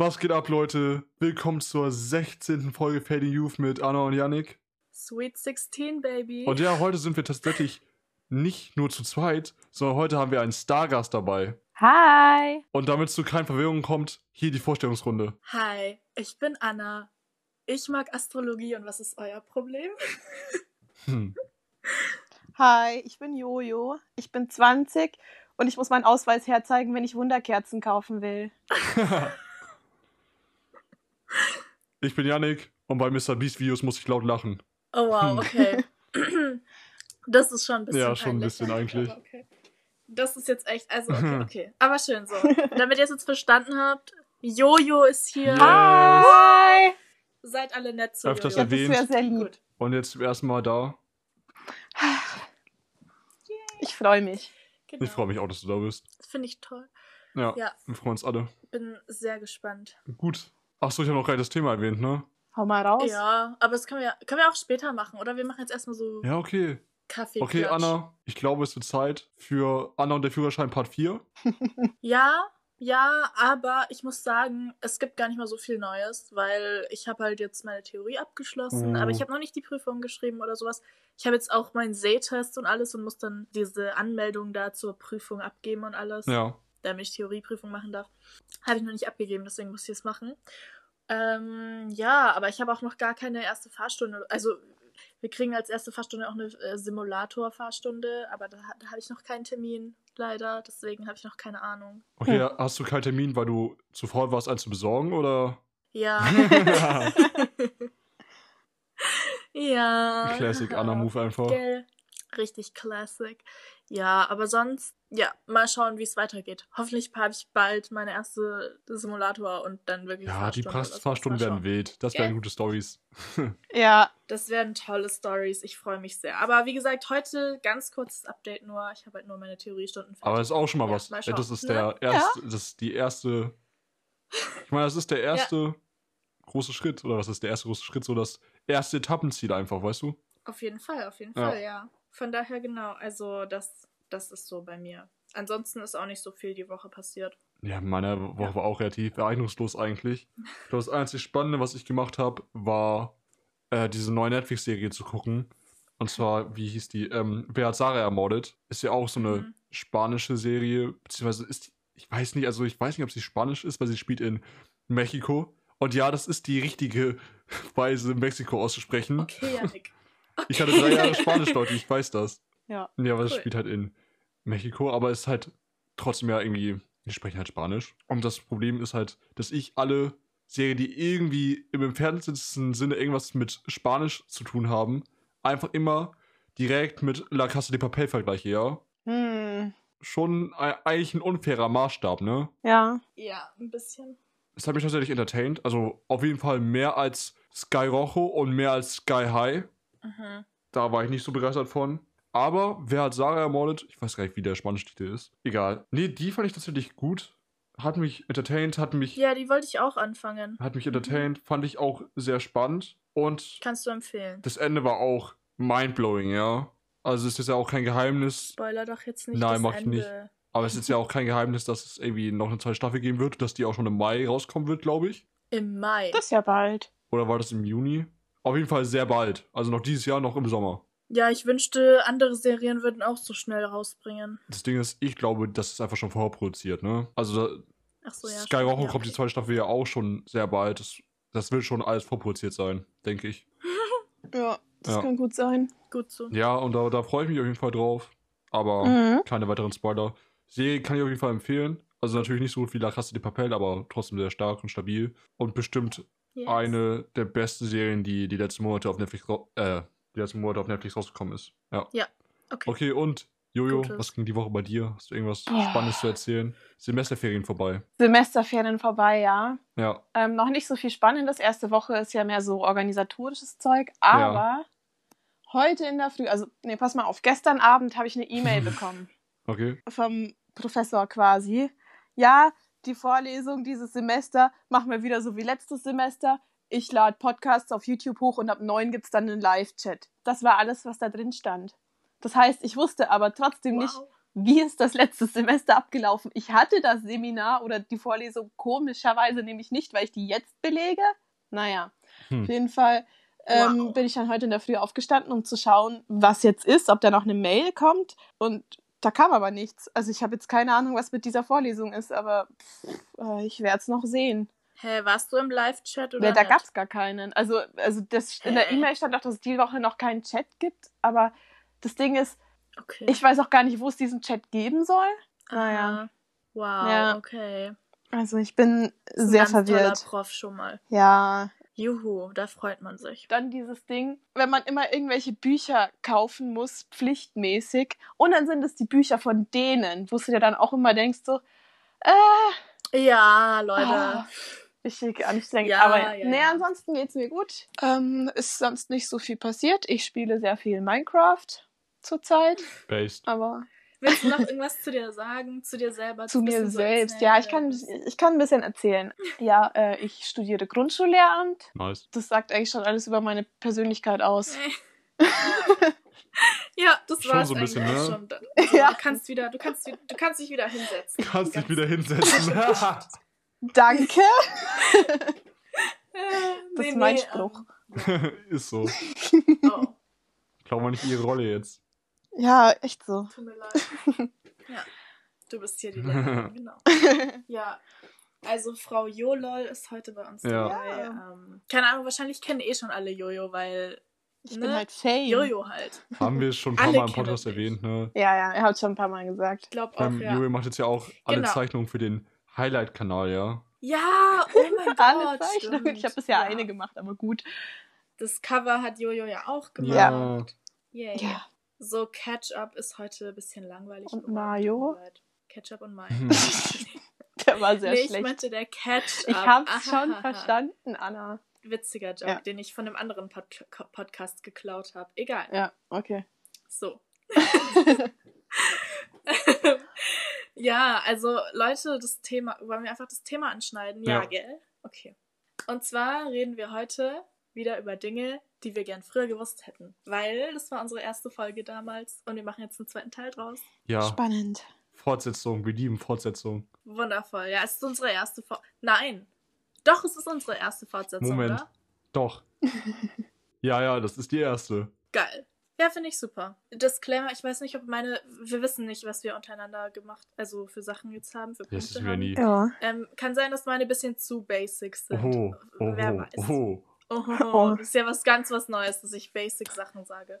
Was geht ab, Leute? Willkommen zur 16. Folge Fading Youth mit Anna und Yannick. Sweet 16, Baby. Und ja, heute sind wir tatsächlich nicht nur zu zweit, sondern heute haben wir einen Stargast dabei. Hi. Und damit es zu keinen Verwirrungen kommt, hier die Vorstellungsrunde. Hi, ich bin Anna. Ich mag Astrologie und was ist euer Problem? Hm. Hi, ich bin Jojo. Ich bin 20 und ich muss meinen Ausweis herzeigen, wenn ich Wunderkerzen kaufen will. ich bin Yannick und bei Mr. Beast Videos muss ich laut lachen. Oh wow, okay. Das ist schon ein bisschen Ja, schon ein bisschen eigentlich. Okay. Das ist jetzt echt, also okay, okay. Aber schön so. Damit ihr es jetzt verstanden habt, Jojo ist hier. Yeah. Hi. Seid alle nett zu Öfters Jojo. Das erwähnt. wäre sehr lieb. Gut. Und jetzt zum ersten Mal da. Ich freue mich. Genau. Ich freue mich auch, dass du da bist. Das finde ich toll. Ja, Ja, wir freuen uns alle. bin sehr gespannt. Gut. Achso, ich habe noch nicht das Thema erwähnt, ne? Hau mal raus. Ja, aber das können wir, können wir auch später machen, oder? Wir machen jetzt erstmal so Ja, okay. Kaffee. Okay, Anna, ich glaube, es wird Zeit für Anna und der Führerschein Part 4. Ja, ja, aber ich muss sagen, es gibt gar nicht mal so viel Neues, weil ich habe halt jetzt meine Theorie abgeschlossen, Oh. aber ich habe noch nicht die Prüfung geschrieben oder sowas. Ich habe jetzt auch meinen Sehtest und alles und muss dann diese Anmeldung da zur Prüfung abgeben und alles, Ja. Damit ich Theorieprüfung machen darf. Habe ich noch nicht abgegeben, deswegen muss ich es machen. Ähm, ja, aber ich habe auch noch gar keine erste Fahrstunde. Also wir kriegen als erste Fahrstunde auch eine äh, Simulator-Fahrstunde, aber da, da habe ich noch keinen Termin, leider. Deswegen habe ich noch keine Ahnung. Okay, Hm. hast du keinen Termin, weil du zu faul warst, einen zu besorgen, oder? Ja. ja. Classic Anna-Move einfach. Gell. Richtig classic. Ja, aber sonst, ja, mal schauen, wie es weitergeht. Hoffentlich habe ich bald meine erste Simulator und dann wirklich. Ja, die. Praxisfahrstunden werden wild. Das wären gute Stories. Ja, Das werden tolle Stories. Ich freue mich sehr. Aber wie gesagt, heute ganz kurzes Update nur. Ich habe halt nur meine Theoriestunden fertig. Aber das ist auch schon mal Ja, was. mal das ist Ne? der erste, das ist die erste. Ich meine, das ist der erste große Schritt. Oder was ist der erste große Schritt? So das erste Etappenziel einfach, weißt du? Auf jeden Fall, auf jeden Ja. Fall, ja. Von daher genau. Also das, das ist so bei mir. Ansonsten ist auch nicht so viel die Woche passiert. Ja, meine Woche Ja. war auch relativ ereignungslos eigentlich. Das einzig Spannende, was ich gemacht habe, war äh, diese neue Netflix-Serie zu gucken. Und zwar, wie hieß die? Ähm, Wer hat Sarah ermordet? Ist ja auch so eine Mhm. spanische Serie, beziehungsweise ist die, ich weiß nicht, also ich weiß nicht, ob sie spanisch ist, weil sie spielt in Mexiko. Und ja, das ist die richtige Weise, Mexiko auszusprechen. Okay, Janik. Ich hatte drei Jahre Spanisch, Leute, ich weiß das. ja. Ja, aber es Cool. spielt halt in Mexiko, aber es ist halt trotzdem ja irgendwie, wir sprechen halt Spanisch. Und das Problem ist halt, dass ich alle Serien, die irgendwie im entferntesten Sinne irgendwas mit Spanisch zu tun haben, einfach immer direkt mit La Casa de Papel vergleiche, ja? Hm. Schon e- eigentlich ein unfairer Maßstab, ne? Ja. Ja, ein bisschen. Es hat mich tatsächlich entertained, also auf jeden Fall mehr als Sky Rojo und mehr als Sky High. Mhm. Da war ich nicht so begeistert von. Aber wer hat Sarah ermordet? Ich weiß gar nicht, wie der spanische Titel ist. Egal. Nee, die fand ich tatsächlich gut. Hat mich entertained, hat mich, Ja, die wollte ich auch anfangen. hat mich entertained, fand ich auch sehr spannend. Und Kannst du empfehlen. das Ende war auch mindblowing, ja. Also es ist ja auch kein Geheimnis, Spoiler doch jetzt nicht Nein, das mach ich Ende. nicht. aber es ist ja auch kein Geheimnis, dass es irgendwie noch eine zweite Staffel geben wird, dass die auch schon im Mai rauskommen wird, glaube ich. Im Mai. Das ist ja bald. Oder war das im Juni? Auf jeden Fall sehr bald. Also noch dieses Jahr, noch im Sommer. Ja, ich wünschte, andere Serien würden auch so schnell rausbringen. Das Ding ist, ich glaube, das ist einfach schon vorproduziert, ne? Also da, Ach so, ja. Sky stimmt, Rojo ja, kommt die okay. zweite Staffel ja auch schon sehr bald. Das, das will schon alles vorproduziert sein, denke ich. Ja, das Ja. kann gut sein. Gut so. Ja, und da, da freue ich mich auf jeden Fall drauf. Aber Mhm. keine weiteren Spoiler. Serie kann ich auf jeden Fall empfehlen. Also natürlich nicht so gut wie La Casa de Papel, aber trotzdem sehr stark und stabil. Und bestimmt Yes. eine der besten Serien, die die letzten Monate auf Netflix, äh, die letzten Monate auf Netflix rausgekommen ist. Ja. Okay. Okay, und Jojo, Gutes. was ging die Woche bei dir? Hast du irgendwas Boah. Spannendes zu erzählen? Semesterferien vorbei. Semesterferien vorbei, ja. Ja. Ähm, noch nicht so viel Spannendes. Erste Woche ist ja mehr so organisatorisches Zeug. Aber heute in der Früh, also, nee, pass mal auf, gestern Abend habe ich eine E-Mail bekommen. Okay. vom Professor quasi. Ja, die Vorlesung dieses Semester machen wir wieder so wie letztes Semester. Ich lade Podcasts auf YouTube hoch und ab neun gibt es dann einen Live-Chat. Das war alles, was da drin stand. Das heißt, ich wusste aber trotzdem nicht, Wow. wie ist das letzte Semester abgelaufen? Ich hatte das Seminar oder die Vorlesung komischerweise nämlich nicht, weil ich die jetzt belege. Naja, Hm. auf jeden Fall ähm, Wow. bin ich dann heute in der Früh aufgestanden, um zu schauen, was jetzt ist, ob da noch eine Mail kommt. Und da kam aber nichts. Also ich habe jetzt keine Ahnung, was mit dieser Vorlesung ist, aber pff, äh, ich werde es noch sehen. Hä, warst du im Live-Chat oder Ja, da nicht? gab es gar keinen. Also, also das, in der Hä? E-Mail stand auch, dass es die Woche noch keinen Chat gibt. Aber das Ding ist, Okay. ich weiß auch gar nicht, wo es diesen Chat geben soll. Naja. Wow, Ja. okay. Also ich bin sehr ganz verwirrt. Prof schon mal. Ja. Juhu, da freut man sich. Dann dieses Ding, wenn man immer irgendwelche Bücher kaufen muss, pflichtmäßig, und dann sind es die Bücher von denen, wo du dir dann auch immer denkst, so, äh, Ja, Leute. ah, richtig anstrengend. Ja, Aber ja, nee, ja. ansonsten geht's mir gut. Ähm, ist sonst nicht so viel passiert. Ich spiele sehr viel Minecraft zurzeit, Based. aber Willst du noch irgendwas zu dir sagen? Zu dir selber? zu mir so selbst. erzählen, Ja, ich kann, du ich kann ein bisschen erzählen. Ja, äh, ich studiere Grundschullehramt. Nice. Das sagt eigentlich schon alles über meine Persönlichkeit aus. Ja, das Schon war so ein bisschen, eigentlich ne? schon. Also, Ja. Du kannst wieder, du kannst, du kannst dich wieder hinsetzen. Kannst dich wieder hinsetzen. Danke. Äh, Das nee, ist mein nee, Spruch. ist so. Ähm, oh, Klau mal nicht ihre Rolle jetzt. Ja, echt so. tut mir leid. Ja, du bist hier die Lehrerin, genau. Ja, also Frau Jolol ist heute bei uns Ja. dabei. Ähm, keine Ahnung, wahrscheinlich kennen eh schon alle Jojo, weil Ich Ne? bin halt Fame. Jojo halt. Haben wir schon ein paar Alle Mal im Podcast erwähnt, ne? Ja, ja, er hat schon ein paar Mal gesagt. Ich glaube auch, Beim ja. Jojo macht jetzt ja auch alle Genau. Zeichnungen für den Highlight-Kanal, ja. Ja, oh mein Alle Gott. Zeichnungen. stimmt. Ich habe bisher ja. eine gemacht, aber gut. Das Cover hat Jojo ja auch gemacht. Ja. Yay. Ja. So, Catch-Up ist heute ein bisschen langweilig. Und Mayo? Ketchup und Mayo. Der war sehr nee, ich schlecht. meinte der Catch-Up. Ich hab's schon verstanden, Anna. Witziger Joke, Ja. den ich von einem anderen Pod Podcast geklaut habe. Egal. Ja, okay. So. ja, also Leute, das Thema, wollen wir einfach das Thema anschneiden? Ja, Ja. gell? Okay. Und zwar reden wir heute wieder über Dinge, die wir gern früher gewusst hätten. Weil das war unsere erste Folge damals und wir machen jetzt einen zweiten Teil draus. Ja, Spannend. Fortsetzung, wir lieben Fortsetzung. Wundervoll. Ja, es ist unsere erste Fortsetzung. Nein. Doch, es ist unsere erste Fortsetzung, Moment. oder? Doch. ja, ja, das ist die erste. Geil. Ja, finde ich super. Disclaimer, ich weiß nicht, ob meine. Wir wissen nicht, was wir untereinander gemacht, also für Sachen jetzt haben, für Das Punkte wissen wir haben. nie. Ja. Ähm, kann sein, dass meine ein bisschen zu basic sind. Oho, Wer oho, weiß. oho. Oho, Das ist ja was ganz was Neues, dass ich basic Sachen sage.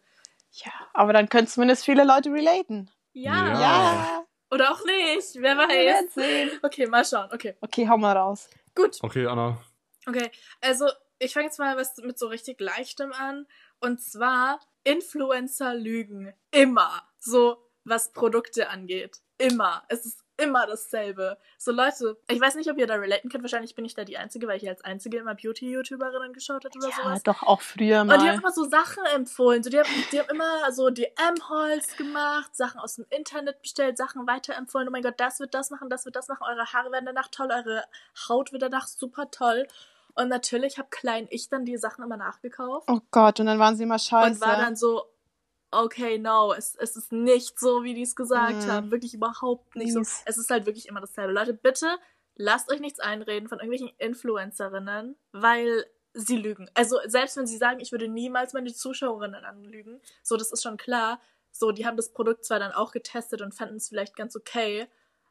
Ja, aber dann können zumindest viele Leute relaten. Ja. Ja. Oder auch nicht. Wer Wir werden weiß. sehen. Okay, mal schauen. Okay, Okay, hau mal raus. gut. Okay, Anna. Okay, also ich fange jetzt mal was mit so richtig leichtem an. Und zwar Influencer lügen. Immer. So, was Produkte angeht. Immer. Es ist immer dasselbe. So Leute, ich weiß nicht, ob ihr da relaten könnt. Wahrscheinlich bin ich da die Einzige, weil ich als Einzige immer Beauty-YouTuberinnen geschaut habe oder Ja, sowas. doch auch früher Und die haben mal. immer so Sachen empfohlen. So, die, haben, die haben immer so DM-Holz gemacht, Sachen aus dem Internet bestellt, Sachen weiterempfohlen. Oh mein Gott, das wird das machen, das wird das machen. Eure Haare werden danach toll, eure Haut wird danach super toll. Und natürlich habe klein ich dann die Sachen immer nachgekauft Oh Gott, und dann waren sie immer scheiße. und war dann so, okay, no, es, es ist nicht so, wie die es gesagt Mhm. haben. Wirklich überhaupt nicht so. Es ist halt wirklich immer dasselbe. Leute, bitte lasst euch nichts einreden von irgendwelchen Influencerinnen, weil sie lügen. Also selbst wenn sie sagen, ich würde niemals meine Zuschauerinnen anlügen, so, das ist schon klar. So, die haben das Produkt zwar dann auch getestet und fanden es vielleicht ganz okay,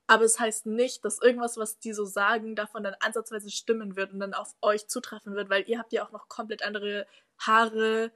aber es heißt nicht, dass irgendwas, was die so sagen, davon dann ansatzweise stimmen wird und dann auf euch zutreffen wird, weil ihr habt ja auch noch komplett andere Haare,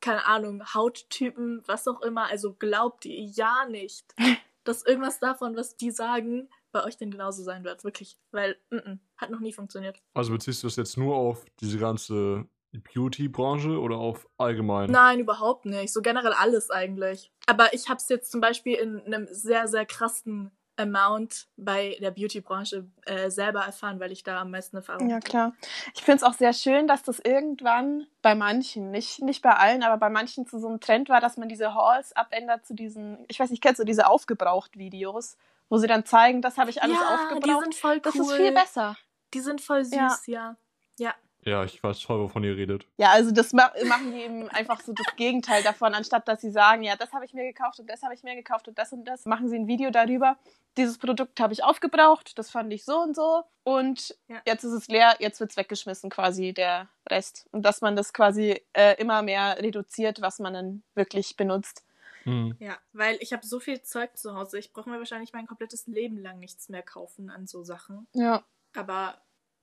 keine Ahnung, Hauttypen, was auch immer. Also glaubt ihr ja nicht, dass irgendwas davon, was die sagen, bei euch denn genauso sein wird. Wirklich. Weil, mm -mm, hat noch nie funktioniert. Also beziehst du das jetzt nur auf diese ganze Beauty-Branche oder auf allgemein? Nein, überhaupt nicht. So generell alles eigentlich. Aber ich habe es jetzt zum Beispiel in einem sehr, sehr krassen Amount bei der Beauty-Branche äh, selber erfahren, weil ich da am meisten Erfahrung Ja, hatte. klar. Ich finde es auch sehr schön, dass das irgendwann bei manchen, nicht, nicht bei allen, aber bei manchen zu so einem Trend war, dass man diese Hauls abändert zu diesen, ich weiß nicht, kennst du diese Aufgebraucht-Videos, wo sie dann zeigen, das habe ich alles ja, aufgebraucht. die sind voll cool. das ist viel besser. Die sind voll süß, ja. Ja. Ja, Ja, ich weiß voll, wovon ihr redet. Ja, also das ma machen die eben einfach so das Gegenteil davon, anstatt dass sie sagen, ja, das habe ich mir gekauft und das habe ich mir gekauft und das und das, machen sie ein Video darüber. Dieses Produkt habe ich aufgebraucht, das fand ich so und so und Ja. jetzt ist es leer, jetzt wird es weggeschmissen quasi der Rest. Und dass man das quasi äh, immer mehr reduziert, was man dann wirklich benutzt. Hm. Ja, weil ich habe so viel Zeug zu Hause. Ich brauche mir wahrscheinlich mein komplettes Leben lang nichts mehr kaufen an so Sachen. Ja. Aber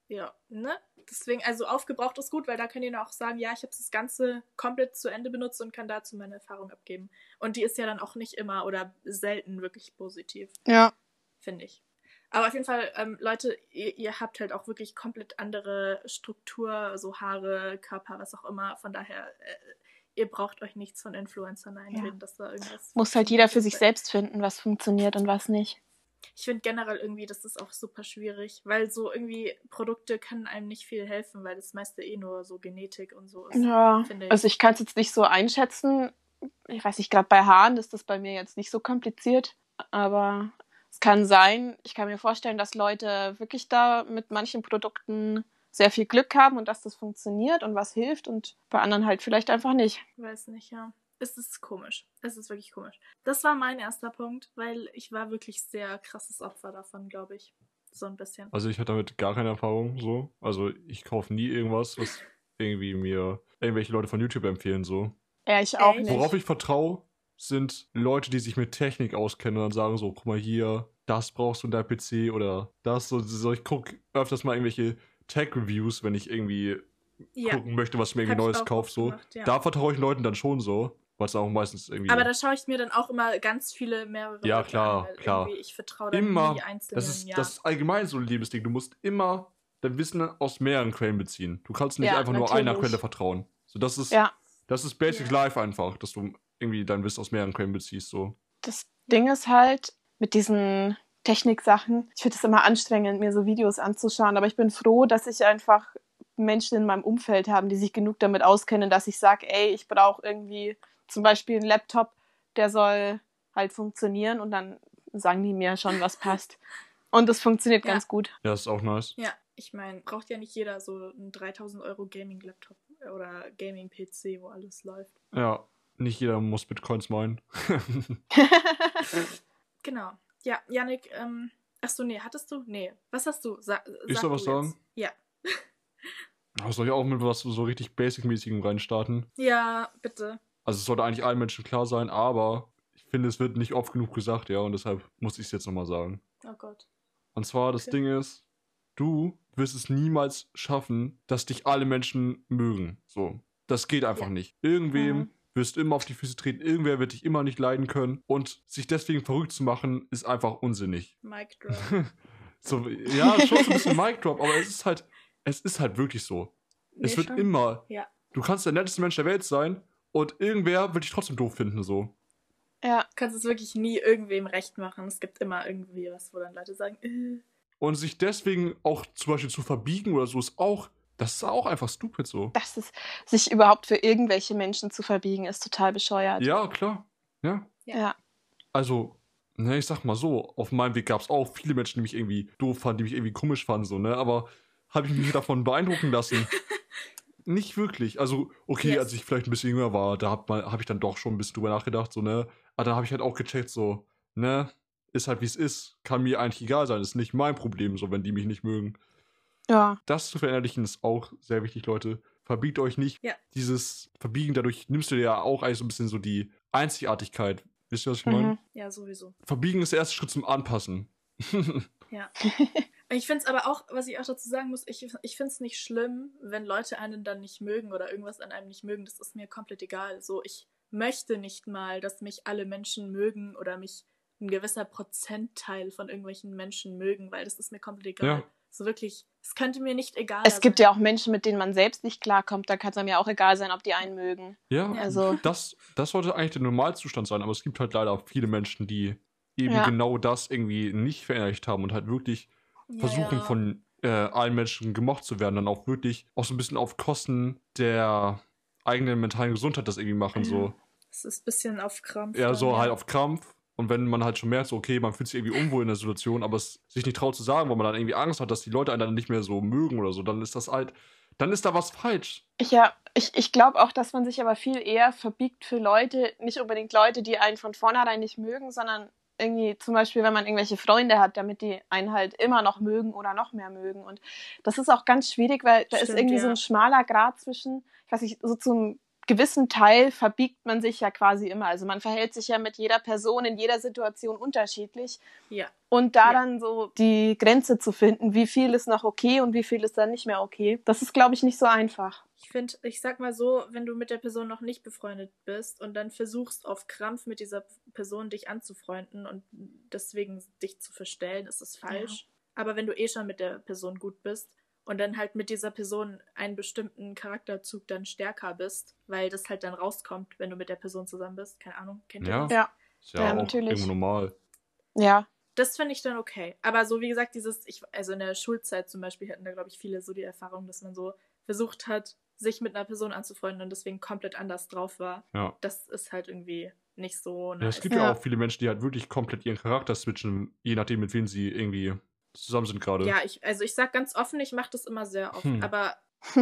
ja, ne? Deswegen, also aufgebraucht ist gut, weil da könnt ihr auch sagen, ja, ich habe das Ganze komplett zu Ende benutzt und kann dazu meine Erfahrung abgeben. Und die ist ja dann auch nicht immer oder selten wirklich positiv, Ja. finde ich. Aber auf jeden Fall, ähm, Leute, ihr, ihr habt halt auch wirklich komplett andere Struktur, so Haare, Körper, was auch immer. Von daher, äh, ihr braucht euch nichts von Influencern einreden, dass da irgendwas. Muss halt jeder für sich selbst finden, was funktioniert und was nicht. Ich finde generell irgendwie, das ist auch super schwierig, weil so irgendwie Produkte können einem nicht viel helfen, weil das meiste eh nur so Genetik und so ist. Ja, ich. also ich kann es jetzt nicht so einschätzen. Ich weiß nicht, gerade bei Haaren ist das bei mir jetzt nicht so kompliziert, aber es kann sein. Ich kann mir vorstellen, dass Leute wirklich da mit manchen Produkten sehr viel Glück haben und dass das funktioniert und was hilft und bei anderen halt vielleicht einfach nicht. Weiß nicht, ja. Es ist komisch. Es ist wirklich komisch. Das war mein erster Punkt, weil ich war wirklich sehr krasses Opfer davon, glaube ich. So ein bisschen. Also ich hatte damit gar keine Erfahrung so. Also ich kaufe nie irgendwas, was irgendwie mir irgendwelche Leute von YouTube empfehlen so. Ja, ich auch Echt? nicht. Worauf ich vertraue, sind Leute, die sich mit Technik auskennen und dann sagen so, guck mal hier, das brauchst du in deinem PC oder das. So, so ich gucke öfters mal irgendwelche Tech-Reviews, wenn ich irgendwie Ja. gucken möchte, was ich mir irgendwie Neues kaufe. So. gemacht, ja. Da vertraue ich Leuten dann schon so, weil es auch meistens irgendwie... Aber da schaue ich mir dann auch immer ganz viele mehrere Ja, Leute klar, an, weil klar. Ich vertraue dann immer, nie einzelnen. das ist, ja. das ist allgemein so ein Lebensding. Du musst immer dein Wissen aus mehreren Quellen beziehen. Du kannst nicht Ja, einfach nur natürlich. einer Quelle vertrauen. So, das ist, Ja, das ist Basic Ja. Life einfach, dass du irgendwie dein Wissen aus mehreren Quellen beziehst. So. das Ding ist halt mit diesen Techniksachen, ich finde es immer anstrengend, mir so Videos anzuschauen, aber ich bin froh, dass ich einfach Menschen in meinem Umfeld habe, die sich genug damit auskennen, dass ich sage, ey, ich brauche irgendwie zum Beispiel einen Laptop, der soll halt funktionieren und dann sagen die mir schon, was passt. Und das funktioniert Ja. ganz gut. Ja, ist auch nice. Ja, ich meine, braucht ja nicht jeder so einen 3000 Euro Gaming-Laptop oder Gaming-PC, wo alles läuft. Ja, nicht jeder muss Bitcoins meinen. Genau. Ja, Yannick, ähm, achso, nee, hattest du? Nee. Was hast du? Sa Ich soll was sagen? Ja. Soll ich auch mit was so richtig Basic-mäßigem reinstarten? Ja, bitte. Also es sollte eigentlich allen Menschen klar sein, aber ich finde, es wird nicht oft genug gesagt, ja, und deshalb muss ich es jetzt nochmal sagen. Oh Gott. Und zwar, das Okay. Ding ist, du wirst es niemals schaffen, dass dich alle Menschen mögen. So. Das geht einfach Ja. nicht. Irgendwem Mhm. wirst du immer auf die Füße treten, irgendwer wird dich immer nicht leiden können. Und sich deswegen verrückt zu machen, ist einfach unsinnig. Mic drop. So, ja, schon so ein bisschen Mic Drop, aber es ist halt, es ist halt wirklich so. es Nee, wird schon. immer. Ja. Du kannst der netteste Mensch der Welt sein und irgendwer wird dich trotzdem doof finden, so. Ja, Du kannst es wirklich nie irgendwem recht machen. Es gibt immer irgendwie was, wo dann Leute sagen, äh, Und sich deswegen auch zum Beispiel zu verbiegen oder so ist auch, das ist auch einfach stupid so. das ist, sich überhaupt für irgendwelche Menschen zu verbiegen, ist total bescheuert. Ja, klar. Ja. ja. Also, ne, ich sag mal so, auf meinem Weg gab es auch viele Menschen, die mich irgendwie doof fanden, die mich irgendwie komisch fanden, so, ne? Aber habe ich mich davon beeindrucken lassen? Nicht wirklich. Also, okay, Yes. als ich vielleicht ein bisschen jünger war, da habe hab ich dann doch schon ein bisschen drüber nachgedacht, so, ne? Aber dann habe ich halt auch gecheckt, so, ne? Ist halt wie es ist. Kann mir eigentlich egal sein. Ist nicht mein Problem, so, wenn die mich nicht mögen. Ja, Das zu verinnerlichen ist auch sehr wichtig, Leute. Verbiegt euch nicht. Ja. Dieses Verbiegen, dadurch nimmst du dir ja auch eigentlich so ein bisschen so die Einzigartigkeit. Wisst ihr, was ich meine? Mhm. ja, sowieso. Verbiegen ist der erste Schritt zum Anpassen. Ja. ich finde es aber auch, was ich auch dazu sagen muss, ich, ich finde es nicht schlimm, wenn Leute einen dann nicht mögen oder irgendwas an einem nicht mögen. Das ist mir komplett egal. So, ich möchte nicht mal, dass mich alle Menschen mögen oder mich ein gewisser Prozentteil von irgendwelchen Menschen mögen, weil das ist mir komplett egal. Ja. So wirklich, es könnte mir nicht egal es gibt sein. ja auch Menschen, mit denen man selbst nicht klarkommt. Da kann es einem ja auch egal sein, ob die einen mögen. ja, Ja. Also, das, das sollte eigentlich der Normalzustand sein, aber es gibt halt leider auch viele Menschen, die eben Ja. genau das irgendwie nicht verinnerlicht haben und halt wirklich Ja, versuchen, ja. von äh, allen Menschen gemocht zu werden, dann auch wirklich auch so ein bisschen auf Kosten der eigenen mentalen Gesundheit das irgendwie machen. So. Es ist ein bisschen auf Krampf. Ja, so halt auf Krampf. Und wenn man halt schon merkt, so, okay, man fühlt sich irgendwie unwohl in der Situation, aber es sich nicht traut zu sagen, weil man dann irgendwie Angst hat, dass die Leute einen dann nicht mehr so mögen oder so, dann ist das halt, dann ist da was falsch. Ich, ja, ich, ich glaube auch, dass man sich aber viel eher verbiegt für Leute, nicht unbedingt Leute, die einen von vornherein nicht mögen, sondern irgendwie zum Beispiel, wenn man irgendwelche Freunde hat, damit die einen halt immer noch mögen oder noch mehr mögen. Und das ist auch ganz schwierig, weil da ist Stimmt, irgendwie so ja. ein schmaler Grad zwischen, ich weiß nicht, so zum gewissen Teil verbiegt man sich ja quasi immer. Also man verhält sich ja mit jeder Person in jeder Situation unterschiedlich. Ja. Und da Ja. dann so die Grenze zu finden, wie viel ist noch okay und wie viel ist dann nicht mehr okay, das ist, glaube ich, nicht so einfach. Ich finde, ich sag mal so, wenn du mit der Person noch nicht befreundet bist und dann versuchst auf Krampf mit dieser Person dich anzufreunden und deswegen dich zu verstellen, ist es falsch. Aber wenn du eh schon mit der Person gut bist und dann halt mit dieser Person einen bestimmten Charakterzug dann stärker bist, weil das halt dann rauskommt, wenn du mit der Person zusammen bist, keine Ahnung, kennt ihr Ja. das? Ja, Ist ja, Ja, auch natürlich. irgendwo normal. ja. Das finde ich dann okay. Aber so wie gesagt, dieses, ich, also in der Schulzeit zum Beispiel hatten da, glaube ich, viele so die Erfahrung, dass man so versucht hat, sich mit einer Person anzufreunden und deswegen komplett anders drauf war. Ja. Das ist halt irgendwie nicht so Ja, nice. es gibt ja. Ja. auch viele Menschen, die halt wirklich komplett ihren Charakter switchen, je nachdem, mit wem sie irgendwie zusammen sind gerade. Ja, ich, also ich sag ganz offen, ich mache das immer sehr oft, Hm. aber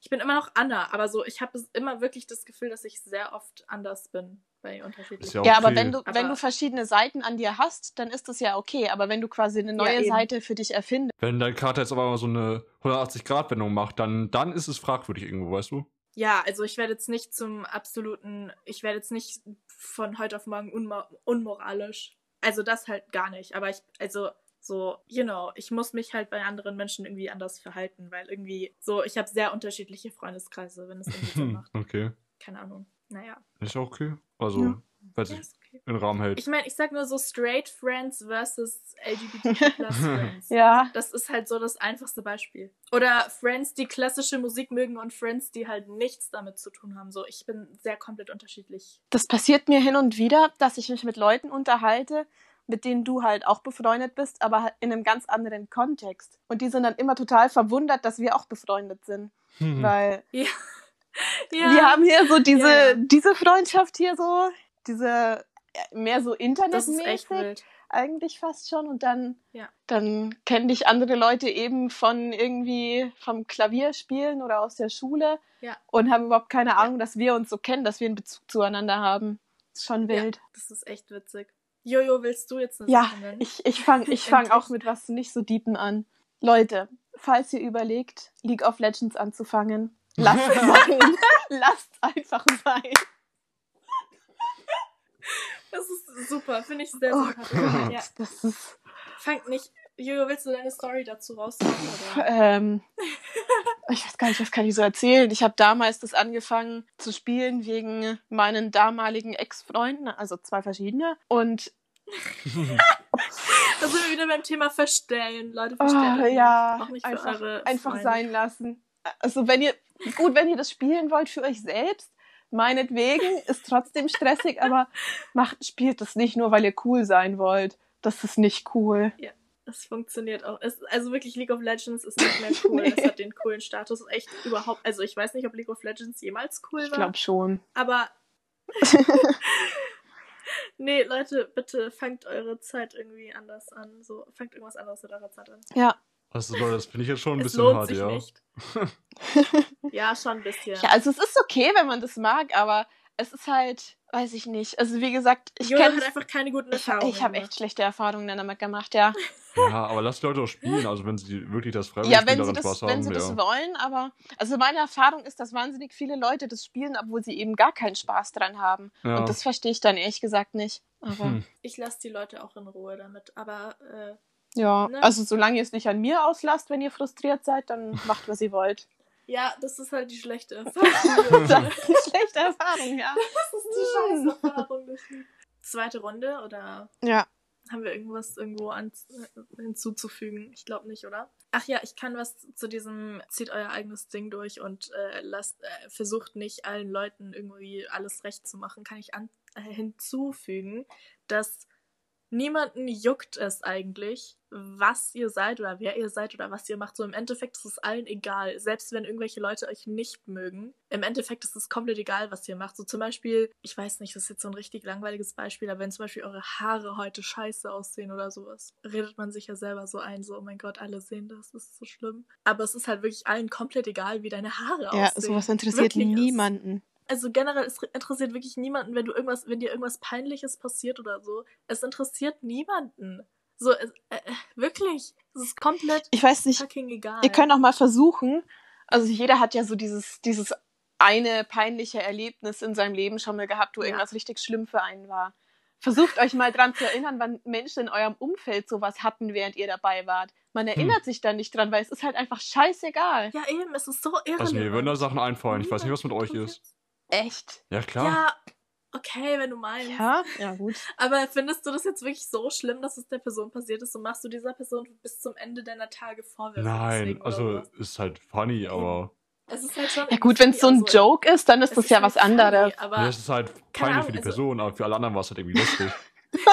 ich bin immer noch Anna, aber so, ich habe immer wirklich das Gefühl, dass ich sehr oft anders bin bei unterschiedlichen. Ja Ja, aber okay. wenn du, Aber- wenn du verschiedene Seiten an dir hast, dann ist das ja okay. Aber wenn du quasi eine neue eben. Seite für dich erfindest, Wenn dein Charakter jetzt aber mal so eine 180-Grad-Wendung macht, dann, dann ist es fragwürdig irgendwo, weißt du? Ja, also ich werde jetzt nicht zum absoluten, ich werde jetzt nicht von heute auf morgen unmo unmoralisch. Also das halt gar nicht. Aber ich, also so, you know, ich muss mich halt bei anderen Menschen irgendwie anders verhalten, weil irgendwie so, ich habe sehr unterschiedliche Freundeskreise, wenn es irgendwie Sinn macht. okay. Keine Ahnung. Naja. Ist ja okay. Also, Ja. sich ist okay. in den Rahmen hält. Ich meine, ich sag nur so straight Friends versus LGBTQ plus Friends. ja, Das ist halt so das einfachste Beispiel. Oder Friends, die klassische Musik mögen und Friends, die halt nichts damit zu tun haben. So, ich bin sehr komplett unterschiedlich. das passiert mir hin und wieder, dass ich mich mit Leuten unterhalte, mit denen du halt auch befreundet bist, aber halt in einem ganz anderen Kontext. Und die sind dann immer total verwundert, dass wir auch befreundet sind. Hm. Weil Ja. Wir haben hier so diese, Ja, ja. diese Freundschaft hier so, diese mehr so internetmäßig eigentlich fast schon und dann, Ja. dann kennen dich andere Leute eben von irgendwie vom Klavierspielen oder aus der Schule Ja. und haben überhaupt keine Ahnung, dass wir uns so kennen, dass wir einen Bezug zueinander haben. ist schon wild. Das ist echt witzig. Jojo, willst du jetzt eine Ja, Sache nennen? ich, ich fange ich fang auch mit was nicht so Deepen an. Leute, falls ihr überlegt, League of Legends anzufangen, lasst es sein. lasst einfach sein. Das ist super, finde ich sehr Oh. Gott, Ja. das ist. Fangt nicht. Jojo, willst du deine Story dazu raushauen? Oder? Ähm, ich weiß gar nicht, was kann ich so erzählen. Ich habe damals das angefangen zu spielen wegen meinen damaligen Ex-Freunden, also zwei verschiedene. Und Da sind wir wieder beim Thema Verstellen. Leute, oh, verstellen. euch ja, einfach, einfach sein lassen. Also wenn ihr, gut, wenn ihr das spielen wollt für euch selbst, meinetwegen, ist trotzdem stressig, aber macht, spielt das nicht nur, weil ihr cool sein wollt. Das ist nicht cool. Es funktioniert auch. Es, also wirklich, League of Legends ist nicht mehr cool. Nee. Es hat den coolen Status echt überhaupt. Also ich weiß nicht, ob League of Legends jemals cool Ich war. glaube schon. Aber. nee, Leute, bitte fangt eure Zeit irgendwie anders an. So, fangt irgendwas anderes mit eurer Zeit an. Ja. Also, Leute, das finde ich jetzt schon ein es bisschen lohnt hart, sich ja. nicht. ja, schon ein bisschen. Ja, also es ist okay, wenn man das mag, aber es ist halt, weiß ich nicht. Also wie gesagt, ich kenne hat einfach keine guten ich, Erfahrungen. ich habe echt schlechte Erfahrungen damit gemacht, ja. Ja, aber lasst die Leute auch spielen, also wenn sie wirklich das freiwillig Ja, spielen, wenn sie das, Spaß wenn haben, sie ja. das wollen, aber also meine Erfahrung ist, dass wahnsinnig viele Leute das spielen, obwohl sie eben gar keinen Spaß dran haben. ja. Und das verstehe ich dann ehrlich gesagt nicht. Aber Hm. Ich lasse die Leute auch in Ruhe damit. Aber äh, ja, Ne? also solange ihr es nicht an mir auslasst, wenn ihr frustriert seid, dann macht, was ihr wollt. ja, das ist halt die schlechte Erfahrung. das ist eine schlechte Erfahrung, ja. Das ist die scheiß Erfahrung. das stimmt. Zweite Runde oder Ja. haben wir irgendwas irgendwo an, äh, hinzuzufügen? Ich glaube nicht, oder? Ach ja, ich kann was zu diesem zieht euer eigenes Ding durch und äh, lasst äh, versucht nicht allen Leuten irgendwie alles recht zu machen. Kann ich an, äh, hinzufügen, dass niemanden juckt es eigentlich, was ihr seid oder wer ihr seid oder was ihr macht. So im Endeffekt ist es allen egal. Selbst wenn irgendwelche Leute euch nicht mögen, im Endeffekt ist es komplett egal, was ihr macht. So zum Beispiel, ich weiß nicht, das ist jetzt so ein richtig langweiliges Beispiel, aber wenn zum Beispiel eure Haare heute scheiße aussehen oder sowas, redet man sich ja selber so ein, so, oh mein Gott, alle sehen das, das ist so schlimm. Aber es ist halt wirklich allen komplett egal, wie deine Haare aussehen. Ja, sowas interessiert Wirklich, niemanden. Also generell, es interessiert wirklich niemanden, wenn du irgendwas, wenn dir irgendwas Peinliches passiert oder so. Es interessiert niemanden. So, es, äh, äh, wirklich. Es ist komplett Ich weiß nicht, fucking egal. ihr könnt auch mal versuchen, also jeder hat ja so dieses, dieses eine peinliche Erlebnis in seinem Leben schon mal gehabt, wo Ja. irgendwas richtig schlimm für einen war. Versucht euch mal dran zu erinnern, wann Menschen in eurem Umfeld sowas hatten, während ihr dabei wart. Man erinnert sich dann nicht dran, weil es ist halt einfach scheißegal. Ja, eben, es ist so irrelevant. Also mir würden da Sachen einfallen. Ich weiß nicht, was mit euch ist. Echt? Ja, klar. Ja, okay, wenn du meinst. Ja, ja gut. Aber findest du das jetzt wirklich so schlimm, dass es der Person passiert ist und machst du dieser Person bis zum Ende deiner Tage Vorwürfe? Nein, also ist halt funny, aber Es ist halt schon Ja gut, wenn es so ein also, Joke ist, dann ist es das ja halt was anderes. funny, Aber nee, es ist halt Ahnung, für die also- Person, aber für alle anderen war es halt irgendwie lustig.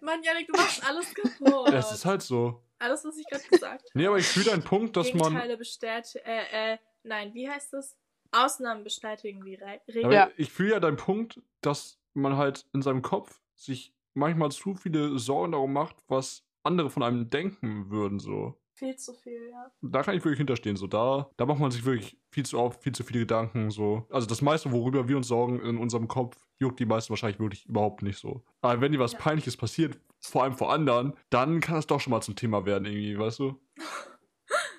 Mann, Janik, du machst alles kaputt. es ist halt so. Alles, was ich gerade gesagt habe. Nee, aber ich fühle deinen Punkt, dass man. Gegenteile bestätigen. Äh, äh, nein, wie heißt das? Ausnahmen bestätigen die Re Regel. Ja. ich fühle ja deinen Punkt, dass man halt in seinem Kopf sich manchmal zu viele Sorgen darum macht, was andere von einem denken würden, so. Viel zu viel, ja. Da kann ich wirklich hinterstehen, so. Da, da macht man sich wirklich viel zu oft, viel zu viele Gedanken, so. Also das meiste, worüber wir uns sorgen in unserem Kopf, juckt die meisten wahrscheinlich wirklich überhaupt nicht so. Aber wenn dir was Ja. Peinliches passiert, vor allem vor anderen, dann kann das doch schon mal zum Thema werden, irgendwie, weißt du?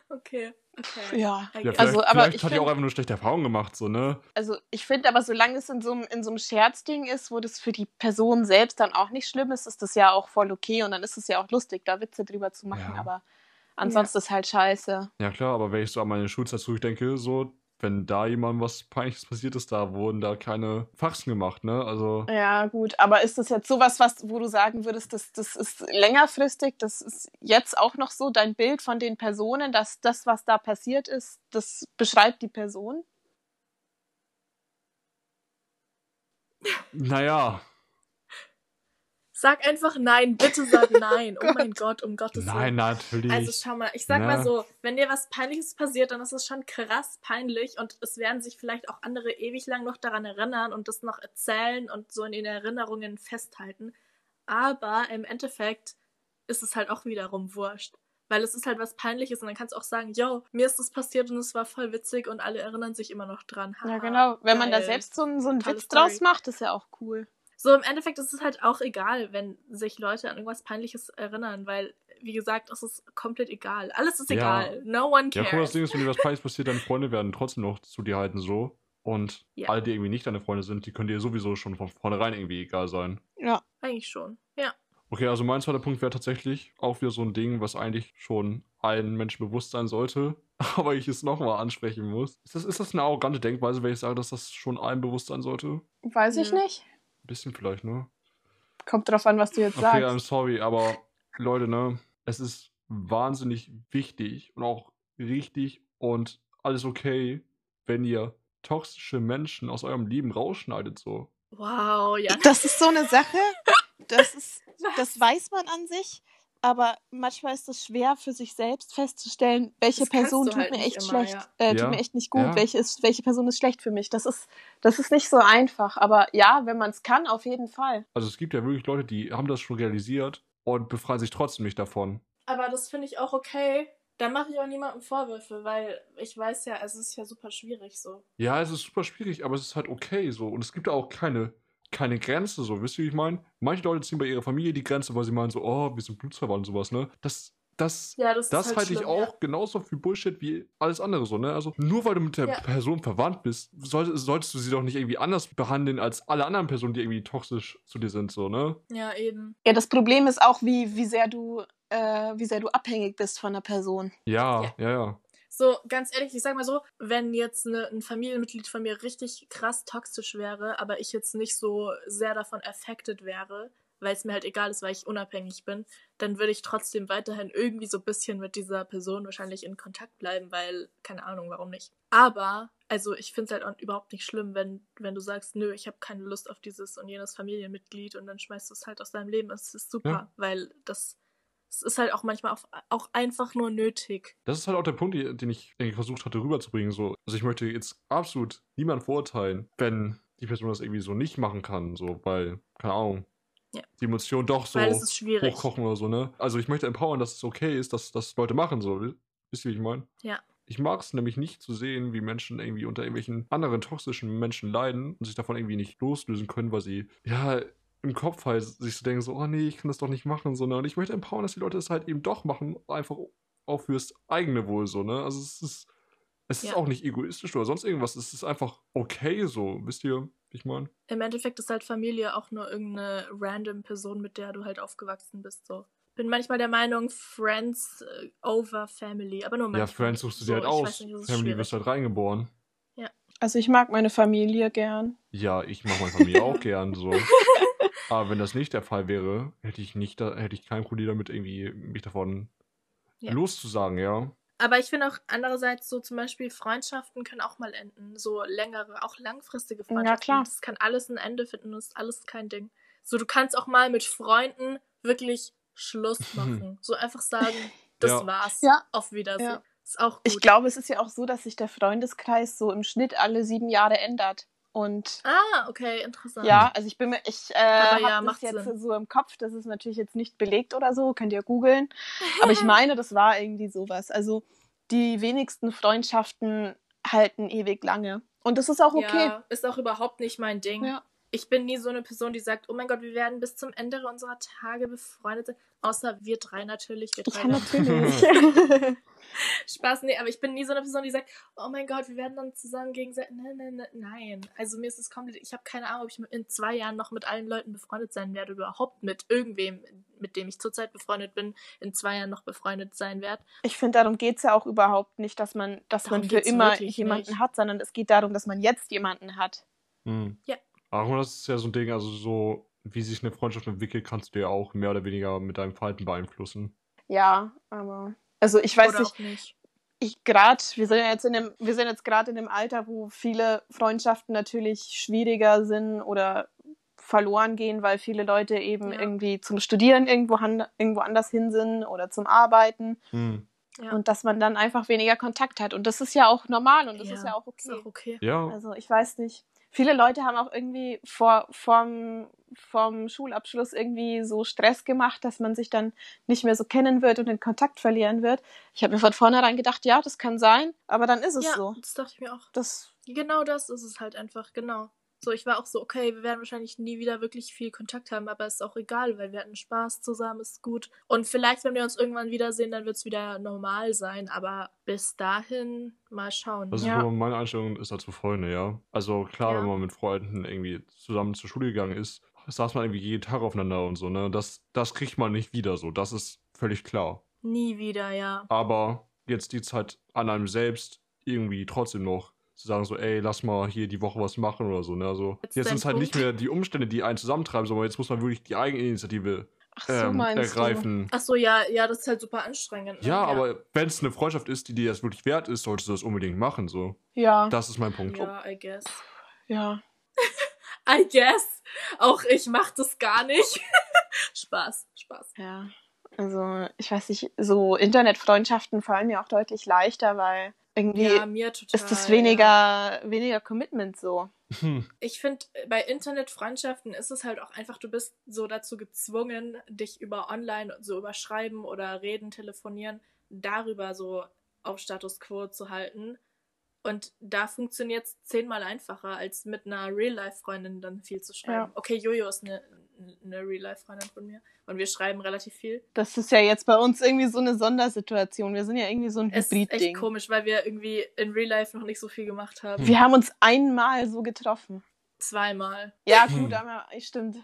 Okay, okay. Ja. I Ja, vielleicht, Also, aber vielleicht ich hat die auch einfach nur schlechte Erfahrungen gemacht, so, ne? Also ich finde aber, solange es in so, einem, in so einem Scherzding ist, wo das für die Person selbst dann auch nicht schlimm ist, ist das ja auch voll okay und dann ist es ja auch lustig, da Witze drüber zu machen, Ja. aber ansonsten ist halt scheiße. Ja, klar, aber wenn ich so an meine Schulzeit zurückdenke, so, wenn da jemandem was Peinliches passiert ist, da wurden da keine Faxen gemacht, ne? Also, Ja, gut, aber ist das jetzt sowas, was, wo du sagen würdest, das, das ist längerfristig, das ist jetzt auch noch so dein Bild von den Personen, dass das, was da passiert ist, das beschreibt die Person? naja, Sag einfach nein, bitte sag nein. oh mein Gott, um Gottes Willen. nein, natürlich. Also schau mal, ich sag Na. mal so, wenn dir was Peinliches passiert, dann ist es schon krass peinlich und es werden sich vielleicht auch andere ewig lang noch daran erinnern und das noch erzählen und so in den Erinnerungen festhalten. Aber im Endeffekt ist es halt auch wiederum wurscht. Weil es ist halt was Peinliches und dann kannst du auch sagen, yo, mir ist das passiert und es war voll witzig und alle erinnern sich immer noch dran. Ja, Haha, genau. Wenn man da geil. selbst so, einen- so einen Tolle Witz Story. draus macht, ist ja auch cool. So, im Endeffekt ist es halt auch egal, wenn sich Leute an irgendwas Peinliches erinnern, weil, wie gesagt, es ist komplett egal. Alles ist Ja. egal. No one ja, cares. guck mal, das Ding ist, wenn dir was Peinliches passiert, deine Freunde werden trotzdem noch zu dir halten, so. Und Ja. alle, die irgendwie nicht deine Freunde sind, die können dir sowieso schon von vornherein irgendwie egal sein. Ja. Eigentlich schon. Ja. Okay, also mein zweiter Punkt wäre tatsächlich auch wieder so ein Ding, was eigentlich schon allen Menschen bewusst sein sollte, aber ich es nochmal ansprechen muss. Ist das, ist das eine arrogante Denkweise, wenn ich sage, dass das schon allen bewusst sein sollte? Weiß ich Ja. nicht. Ein bisschen vielleicht, ne? Kommt drauf an, was du jetzt Okay, I'm sagst. sorry, aber Leute, ne? Es ist wahnsinnig wichtig und auch richtig und alles okay, wenn ihr toxische Menschen aus eurem Leben rausschneidet, so. Wow, ja. Das ist so eine Sache, das, ist, das weiß man an sich, aber manchmal ist es schwer für sich selbst festzustellen, welche Das Person tut halt mir echt immer, schlecht, ja. äh, tut Ja. mir echt nicht gut, Ja. welche, ist, welche Person ist schlecht für mich. Das ist, das ist nicht so einfach, aber ja, wenn man es kann, auf jeden Fall. Also es gibt ja wirklich Leute, die haben das schon realisiert und befreien sich trotzdem nicht davon. Aber das finde ich auch okay. Da mache ich auch niemandem Vorwürfe, weil ich weiß ja, es ist ja super schwierig so. Ja, es ist super schwierig, aber es ist halt okay so. Und es gibt auch keine, keine Grenze so, wisst ihr, wie ich meine? Manche Leute ziehen bei ihrer Familie die Grenze, weil sie meinen so, oh, wir sind Blutsverwandt und sowas, ne? Das, das, Ja, das, das halt halte ich schlimm, auch Ja. genauso viel Bullshit wie alles andere so, ne? Also nur weil du mit der Ja. Person verwandt bist, soll, solltest du sie doch nicht irgendwie anders behandeln als alle anderen Personen, die irgendwie toxisch zu dir sind, so, ne? Ja, eben. Ja, das Problem ist auch, wie, wie, sehr du, äh, wie sehr du abhängig bist von der Person. Ja, Ja. ja, ja. So, ganz ehrlich, ich sag mal so, wenn jetzt eine, ein Familienmitglied von mir richtig krass toxisch wäre, aber ich jetzt nicht so sehr davon affected wäre, weil es mir halt egal ist, weil ich unabhängig bin, dann würde ich trotzdem weiterhin irgendwie so ein bisschen mit dieser Person wahrscheinlich in Kontakt bleiben, weil, keine Ahnung, warum nicht. Aber, also ich finde es halt auch überhaupt nicht schlimm, wenn, wenn du sagst, nö, ich habe keine Lust auf dieses und jenes Familienmitglied und dann schmeißt du es halt aus deinem Leben. Es ist super, Ja. weil das es ist halt auch manchmal auch, auch einfach nur nötig. Das ist halt auch der Punkt, den ich irgendwie versucht hatte rüberzubringen. So. Also ich möchte jetzt absolut niemanden verurteilen, wenn die Person das irgendwie so nicht machen kann, so, weil, keine Ahnung, Ja. die Emotionen doch so hochkochen oder so, ne? Also ich möchte empowern, dass es okay ist, dass das Leute machen so. Wisst ihr, wie ich meine? Ja. Ich mag es nämlich nicht zu sehen, wie Menschen irgendwie unter irgendwelchen anderen toxischen Menschen leiden und sich davon irgendwie nicht loslösen können, weil sie, ja, im Kopf halt sich so denken, so, oh nee, ich kann das doch nicht machen, so, ne? Und ich möchte empowern, dass die Leute das halt eben doch machen, einfach auch fürs eigene Wohl, so, ne? Also es ist, es ist Ja. auch nicht egoistisch oder sonst irgendwas, es ist einfach okay so, wisst ihr, wie ich meine? Im Endeffekt ist halt Familie auch nur irgendeine random Person, mit der du halt aufgewachsen bist. So. Bin manchmal der Meinung, Friends äh, over Family, aber nur manchmal. Ja, Friends suchst du dir So, halt aus, nicht, Family wirst du halt reingeboren. Also ich mag meine Familie gern. Ja, ich mache meine Familie auch gern so. Aber wenn das nicht der Fall wäre, hätte ich nicht, da, hätte ich kein Problem damit, irgendwie mich davon Ja. loszusagen, ja. Aber ich finde auch andererseits so zum Beispiel Freundschaften können auch mal enden. So längere, auch langfristige Freundschaften. klar. Das kann alles ein Ende finden und ist alles kein Ding. So, du kannst auch mal mit Freunden wirklich Schluss machen. So einfach sagen, das Ja. war's. Ja. Auf Wiedersehen. Ja. Ist auch gut. Ich glaube, es ist ja auch so, dass sich der Freundeskreis so im Schnitt alle sieben Jahre ändert. Und Ah, okay, interessant. ja, also ich bin mir, ich äh, ja, habe das jetzt Sinn. so im Kopf, das ist natürlich jetzt nicht belegt oder so, könnt ihr googeln. Aber ich meine, das war irgendwie sowas. Also die wenigsten Freundschaften halten ewig lange. Und das ist auch okay. Ja, ist auch überhaupt nicht mein Ding. Ja. Ich bin nie so eine Person, die sagt, oh mein Gott, wir werden bis zum Ende unserer Tage befreundet sein. Außer wir drei natürlich. Wir drei Ja, natürlich. Spaß, nee, aber ich bin nie so eine Person, die sagt, oh mein Gott, wir werden dann zusammen gegenseitig. Nein, nein, nein, nein. Also mir ist es komplett, ich habe keine Ahnung, ob ich in zwei Jahren noch mit allen Leuten befreundet sein werde, überhaupt mit irgendwem, mit dem ich zurzeit befreundet bin, in zwei Jahren noch befreundet sein werde. Ich finde, darum geht es ja auch überhaupt nicht, dass man, dass Darum man für immer wirklich jemanden nicht. hat, sondern es geht darum, dass man jetzt jemanden hat. Hm. Ja. Aber das ist ja so ein Ding, also so, wie sich eine Freundschaft entwickelt, kannst du ja auch mehr oder weniger mit deinem Verhalten beeinflussen. Ja, aber. Also ich weiß Oder nicht, auch nicht. ich gerade, wir sind ja jetzt in dem, wir sind jetzt gerade in dem Alter, wo viele Freundschaften natürlich schwieriger sind oder verloren gehen, weil viele Leute eben Ja. irgendwie zum Studieren irgendwo, han, irgendwo anders hin sind oder zum Arbeiten Hm. Ja. und dass man dann einfach weniger Kontakt hat. Und das ist ja auch normal und das Ja, ist ja auch Ist okay. auch okay. Ja, Also ich weiß nicht. Viele Leute haben auch irgendwie vor vom, vom Schulabschluss irgendwie so Stress gemacht, dass man sich dann nicht mehr so kennen wird und den Kontakt verlieren wird. Ich habe mir von vornherein gedacht, ja, das kann sein, aber dann ist es ja, so. das dachte ich mir auch. Das, Genau das ist es halt einfach, genau. So, ich war auch so, okay, wir werden wahrscheinlich nie wieder wirklich viel Kontakt haben, aber ist auch egal, weil wir hatten Spaß zusammen, ist gut. Und vielleicht, wenn wir uns irgendwann wiedersehen, dann wird es wieder normal sein, aber bis dahin mal schauen. ist Ja. meine Einstellung ist dazu Freunde, ja. Also klar, Ja. wenn man mit Freunden irgendwie zusammen zur Schule gegangen ist, saß man irgendwie jeden Tag aufeinander und so, ne? Das, das kriegt man nicht wieder so, das ist völlig klar. Nie wieder, ja. Aber jetzt die Zeit an einem selbst irgendwie trotzdem noch zu sagen, so, ey, lass mal hier die Woche was machen oder so. Ne? Also Jetzt jetzt sind es halt nicht mehr die Umstände, die einen zusammentreiben, sondern jetzt muss man wirklich die Eigeninitiative ach so ähm, meinst ergreifen. Ach so, ja, ja, das ist halt super anstrengend. ne? Ja, aber wenn es eine Freundschaft ist, die dir das wirklich wert ist, solltest du das unbedingt machen. So, du. Ja, das ist mein Punkt. Ja, I guess. ja. I guess. Auch ich mach das gar nicht. Spaß, Spaß. Ja. Also, ich weiß nicht, so Internetfreundschaften fallen mir auch deutlich leichter, weil irgendwie Ja, mir total. ist das ja. weniger, weniger Commitment so. Hm. Ich finde, bei Internetfreundschaften ist es halt auch einfach, du bist so dazu gezwungen, dich über online, so über Schreiben oder Reden, Telefonieren, darüber so auf Status Quo zu halten. Und da funktioniert es zehnmal einfacher, als mit einer Real-Life-Freundin dann viel zu schreiben. Ja. Okay, Jojo ist eine, eine Real-Life-Freundin von mir und wir schreiben relativ viel. Das ist ja jetzt bei uns irgendwie so eine Sondersituation. Wir sind ja irgendwie so ein Es ist echt Hybrid-Ding. komisch, weil wir irgendwie in Real-Life noch nicht so viel gemacht haben. Wir haben uns einmal so getroffen. Zweimal. Ja, Hm. gut, einmal, stimmt.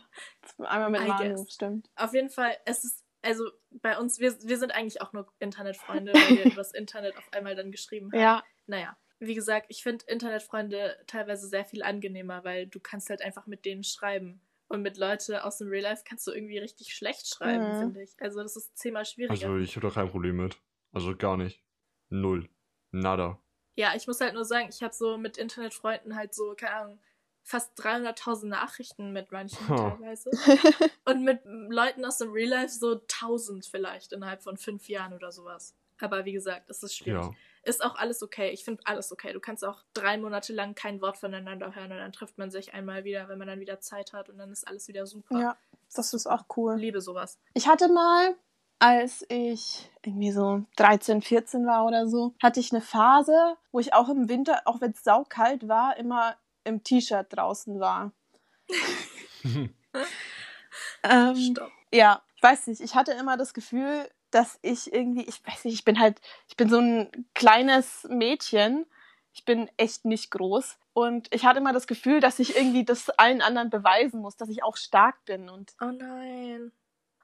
Einmal mit I Manu, guess. stimmt. Auf jeden Fall, es ist, also bei uns, wir, wir sind eigentlich auch nur Internetfreunde, weil wir über das Internet auf einmal dann geschrieben haben. Ja, Naja, wie gesagt, ich finde Internetfreunde teilweise sehr viel angenehmer, weil du kannst halt einfach mit denen schreiben. Und mit Leute aus dem Real Life kannst du irgendwie richtig schlecht schreiben, Mhm. finde ich. Also das ist zehnmal schwieriger. Also ich habe da kein Problem mit. Also gar nicht. Null. Nada. ja, ich muss halt nur sagen, ich habe so mit Internetfreunden halt so, keine Ahnung, fast 300.000 Nachrichten mit manchen Ha. teilweise. Und mit Leuten aus dem Real Life so 1000 vielleicht innerhalb von fünf Jahren oder sowas. Aber wie gesagt, es ist schwierig. Ja. Ist auch alles okay. Ich finde alles okay. Du kannst auch drei Monate lang kein Wort voneinander hören und dann trifft man sich einmal wieder, wenn man dann wieder Zeit hat und dann ist alles wieder super. Ja, das ist auch cool. Liebe sowas. Ich hatte mal, als ich irgendwie so 13, 14 war oder so, hatte ich eine Phase, wo ich auch im Winter, auch wenn es saukalt war, immer im T-Shirt draußen war. Ähm, Stopp. ja, ich weiß nicht, ich hatte immer das Gefühl, dass ich irgendwie, ich weiß nicht, ich bin halt, ich bin so ein kleines Mädchen. Ich bin echt nicht groß. Und ich hatte immer das Gefühl, dass ich irgendwie das allen anderen beweisen muss, dass ich auch stark bin. Und, Oh nein.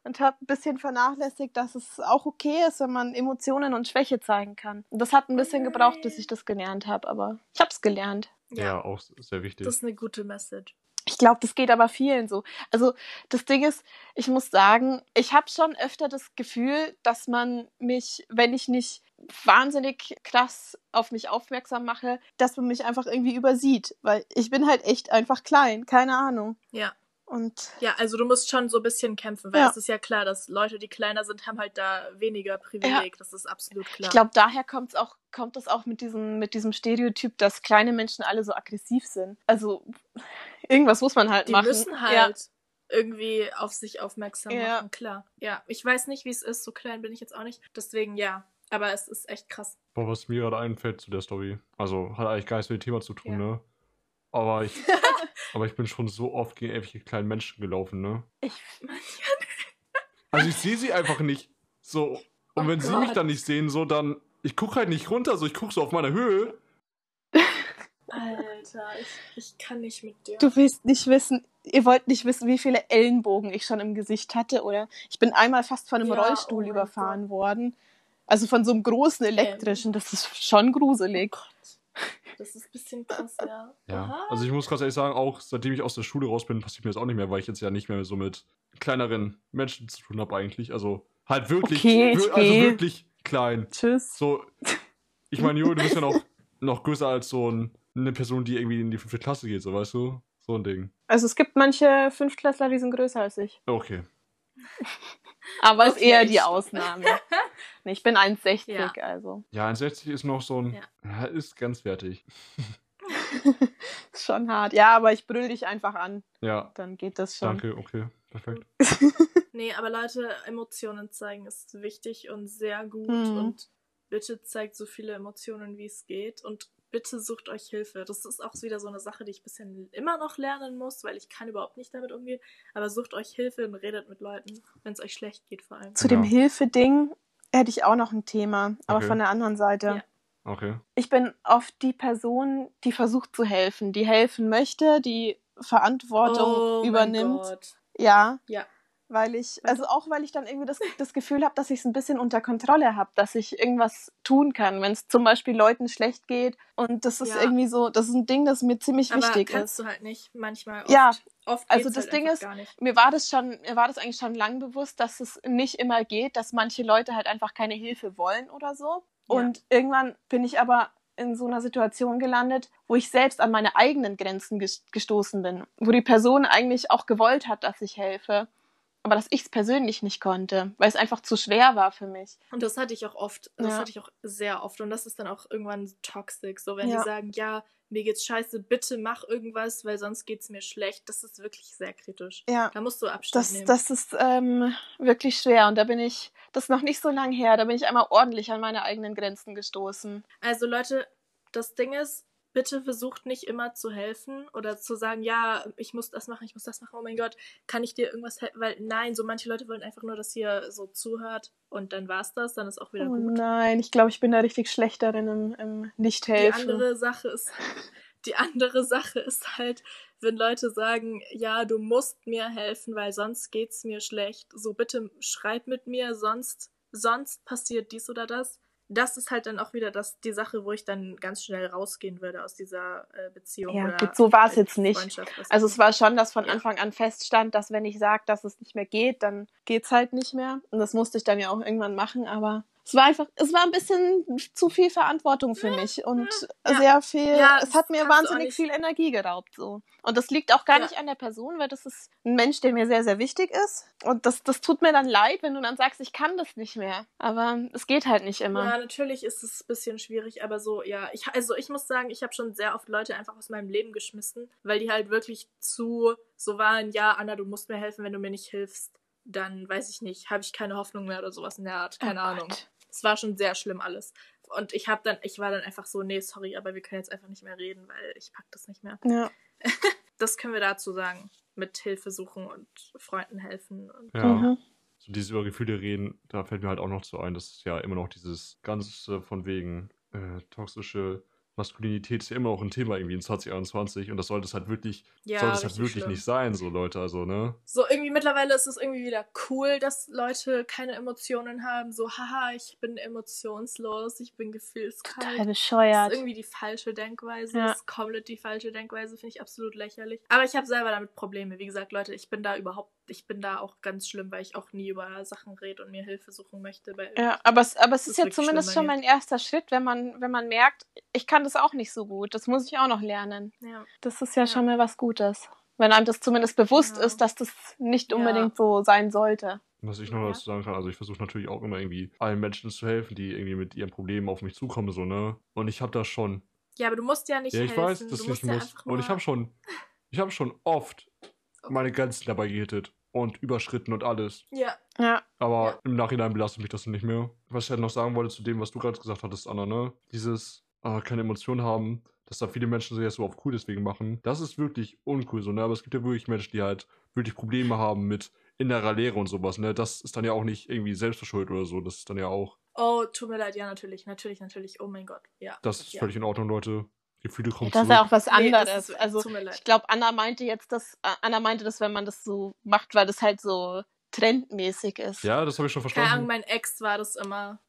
und habe ein bisschen vernachlässigt, dass es auch okay ist, wenn man Emotionen und Schwäche zeigen kann. Und das hat ein bisschen gebraucht, bis ich das gelernt habe. Aber ich habe es gelernt. Ja, ja, auch sehr wichtig. das ist eine gute Message. Ich glaube, das geht aber vielen so. Also das Ding ist, ich muss sagen, ich habe schon öfter das Gefühl, dass man mich, wenn ich nicht wahnsinnig krass auf mich aufmerksam mache, dass man mich einfach irgendwie übersieht, weil ich bin halt echt einfach klein, keine Ahnung. Ja. Und Ja, also du musst schon so ein bisschen kämpfen, weil Ja. es ist ja klar, dass Leute, die kleiner sind, haben halt da weniger Privileg. Das ist absolut klar. ich glaube, daher kommt's auch, kommt es auch mit diesem, mit diesem Stereotyp, dass kleine Menschen alle so aggressiv sind. Also irgendwas muss man halt die machen. müssen halt Ja. irgendwie auf sich aufmerksam Ja. machen, klar. Ja, ich weiß nicht, wie es ist, so klein bin ich jetzt auch nicht. Deswegen ja, aber es ist echt krass. Boah, was mir gerade einfällt zu der Story. Also hat eigentlich gar nichts mit dem Thema zu tun, Ja. ne? Aber ich, aber ich bin schon so oft gegen irgendwelche kleinen Menschen gelaufen, ne? Ich, Also ich sehe sie einfach nicht. So. Und Oh wenn sie mich Gott. dann nicht sehen, so dann. Ich gucke halt nicht runter, so ich gucke so auf meiner Höhe. Alter, ich, ich kann nicht mit dir. Du willst nicht wissen, ihr wollt nicht wissen, wie viele Ellenbogen ich schon im Gesicht hatte, oder? Ich bin einmal fast von einem Ja, Rollstuhl oh überfahren worden. Also von so einem großen elektrischen, das ist schon gruselig. Oh Gott. Das ist ein bisschen krass, ja. Ja. Aha. Also ich muss ganz ehrlich sagen, auch seitdem ich aus der Schule raus bin, passiert mir das auch nicht mehr, weil ich jetzt ja nicht mehr so mit kleineren Menschen zu tun habe eigentlich. Also halt wirklich, Okay, wir- also wirklich klein. Tschüss. So, ich meine, Jo, du bist ja noch, noch größer als so ein, eine Person, die irgendwie in die fünfte Klasse geht, so weißt du? So ein Ding. Also es gibt manche Fünftklässler, die sind größer als ich. Okay. Aber ist Okay, eher die Ausnahme. nee, ich bin 1,60, Ja. also Ja, 1,60 ist noch so ein. Ja. Ja. ist grenzwertig. ist schon hart. Ja, aber ich brüll dich einfach an, Ja, dann geht das schon. danke, okay. Perfekt. Nee, aber Leute, Emotionen zeigen ist wichtig und sehr gut. Mhm. Und bitte zeigt so viele Emotionen, wie es geht. Und bitte sucht euch Hilfe. Das ist auch wieder so eine Sache, die ich bisher immer noch lernen muss, weil ich kann überhaupt nicht damit umgehen. Aber sucht euch Hilfe und redet mit Leuten, wenn es euch schlecht geht vor allem. Zu dem Ja. Hilfe-Ding hätte ich auch noch ein Thema, aber Okay. von der anderen Seite. Ja. Okay. Ich bin oft die Person, die versucht zu helfen, die helfen möchte, die Verantwortung Oh mein übernimmt. Gott. Ja, Ja. Weil ich, also auch weil ich dann irgendwie das, das Gefühl habe, dass ich es ein bisschen unter Kontrolle habe, dass ich irgendwas tun kann, wenn es zum Beispiel Leuten schlecht geht. Und das ist Ja. irgendwie so, das ist ein Ding, das mir ziemlich Aber wichtig kannst ist. du halt nicht manchmal. Oft, Ja, oft also das halt Ding ist. Mir war das schon, mir war das eigentlich schon lang bewusst, dass es nicht immer geht, dass manche Leute halt einfach keine Hilfe wollen oder so. Ja. Und irgendwann bin ich aber in so einer Situation gelandet, wo ich selbst an meine eigenen Grenzen ges- gestoßen bin, wo die Person eigentlich auch gewollt hat, dass ich helfe, aber dass ich es persönlich nicht konnte, weil es einfach zu schwer war für mich. Und das hatte ich auch oft. Das Ja. hatte ich auch sehr oft. Und das ist dann auch irgendwann toxisch. So, wenn Ja. die sagen, ja, mir geht's scheiße, bitte mach irgendwas, weil sonst geht's mir schlecht. Das ist wirklich sehr kritisch. Ja. Da musst du Abstand Das, nehmen. das ist ähm, wirklich schwer und da bin ich, das ist noch nicht so lang her, da bin ich einmal ordentlich an meine eigenen Grenzen gestoßen. Also Leute, das Ding ist, bitte versucht nicht immer zu helfen oder zu sagen, ja, ich muss das machen, ich muss das machen, oh mein Gott, kann ich dir irgendwas helfen? Weil nein, so manche Leute wollen einfach nur, dass ihr so zuhört und dann war's das, dann ist auch wieder Oh gut. nein, ich glaube, ich bin da richtig schlecht darin im, im Die Nicht-Helfen. andere Sache ist, die andere Sache ist halt, wenn Leute sagen, ja, du musst mir helfen, weil sonst geht's mir schlecht. So bitte schreib mit mir, sonst, sonst passiert dies oder das. Das ist halt dann auch wieder das, die Sache, wo ich dann ganz schnell rausgehen würde aus dieser äh, Beziehung. Ja, oder gut, so war es jetzt nicht. Also es war schon, dass von Ja. Anfang an feststand, dass wenn ich sage, dass es nicht mehr geht, dann geht's halt nicht mehr. Und das musste ich dann ja auch irgendwann machen, aber es war einfach, es war ein bisschen zu viel Verantwortung für mich und Ja. sehr viel, Ja, es hat mir wahnsinnig viel Energie geraubt, so. Und das liegt auch gar Ja. nicht an der Person, weil das ist ein Mensch, der mir sehr, sehr wichtig ist. Und das, das tut mir dann leid, wenn du dann sagst, ich kann das nicht mehr. Aber es geht halt nicht immer. Ja, natürlich ist es ein bisschen schwierig, aber so, ja, ich, also ich muss sagen, ich habe schon sehr oft Leute einfach aus meinem Leben geschmissen, weil die halt wirklich zu so waren, ja, Anna, du musst mir helfen, wenn du mir nicht hilfst, dann weiß ich nicht, habe ich keine Hoffnung mehr oder sowas in der Art, keine Oh Ahnung. Gott. Es war schon sehr schlimm alles. Und ich habe dann, ich war dann einfach so, nee, sorry, aber wir können jetzt einfach nicht mehr reden, weil ich pack das nicht mehr. Ja. Das können wir dazu sagen. Mit Hilfe suchen und Freunden helfen. Und Ja. Mhm. So dieses über Gefühle reden, da fällt mir halt auch noch zu ein, dass ja immer noch dieses Ganze von wegen äh, toxische Maskulinität ist ja immer noch ein Thema irgendwie in 2021 und das sollte es halt wirklich, ja, sollte es halt wirklich schlimm. nicht sein, so Leute, also, ne? So, irgendwie mittlerweile ist es irgendwie wieder cool, dass Leute keine Emotionen haben. So, haha, ich bin emotionslos, ich bin gefühlskalt. Total Das bescheuert. ist irgendwie die falsche Denkweise. Ja. Das ist komplett die falsche Denkweise, finde ich absolut lächerlich. Aber ich habe selber damit Probleme. Wie gesagt, Leute, ich bin da überhaupt, ich bin da auch ganz schlimm, weil ich auch nie über Sachen rede und mir Hilfe suchen möchte. Weil Ja, aber es, aber es Das ist ist ja zumindest schon mein erster Schritt, wenn man, wenn man merkt, ich kann das auch nicht so gut. Das muss ich auch noch lernen. ja. Das ist ja, Ja. schon mal was Gutes. Wenn einem das zumindest bewusst Genau. ist, dass das nicht Ja. unbedingt so sein sollte. Was ich noch Ja. dazu sagen kann, also ich versuche natürlich auch immer irgendwie allen Menschen zu helfen, die irgendwie mit ihren Problemen auf mich zukommen, so, ne? Und ich habe da schon, ja, aber du musst ja nicht ja, ich helfen. weiß, du dass ich musst nicht ja muss. Und ich habe schon, ich habe schon oft. Meine Grenzen dabei gehittet und überschritten und alles. Ja, Ja. Aber Ja. im Nachhinein belastet mich das nicht mehr. Was ich halt noch sagen wollte zu dem, was du gerade gesagt hattest, Anna, ne? Dieses äh, keine Emotionen haben, dass da viele Menschen sich jetzt so auf cool deswegen machen. Das ist wirklich uncool so, ne? Aber es gibt ja wirklich Menschen, die halt wirklich Probleme haben mit innerer Leere und sowas, ne? Das ist dann ja auch nicht irgendwie selbstverschuldet oder so. Das ist dann ja auch, Oh, tut mir leid, ja, natürlich, natürlich, natürlich. Oh mein Gott, ja. das ist ja. völlig in Ordnung, Leute. Gefühle kommen Das ist zurück. ja auch was Nee, das anderes. ist- also ich glaube, Anna meinte jetzt das, äh, Anna meinte das, wenn man das so macht, weil das halt so trendmäßig ist. ja, das habe ich schon Keine Ahnung, verstanden. mein Ex war das immer.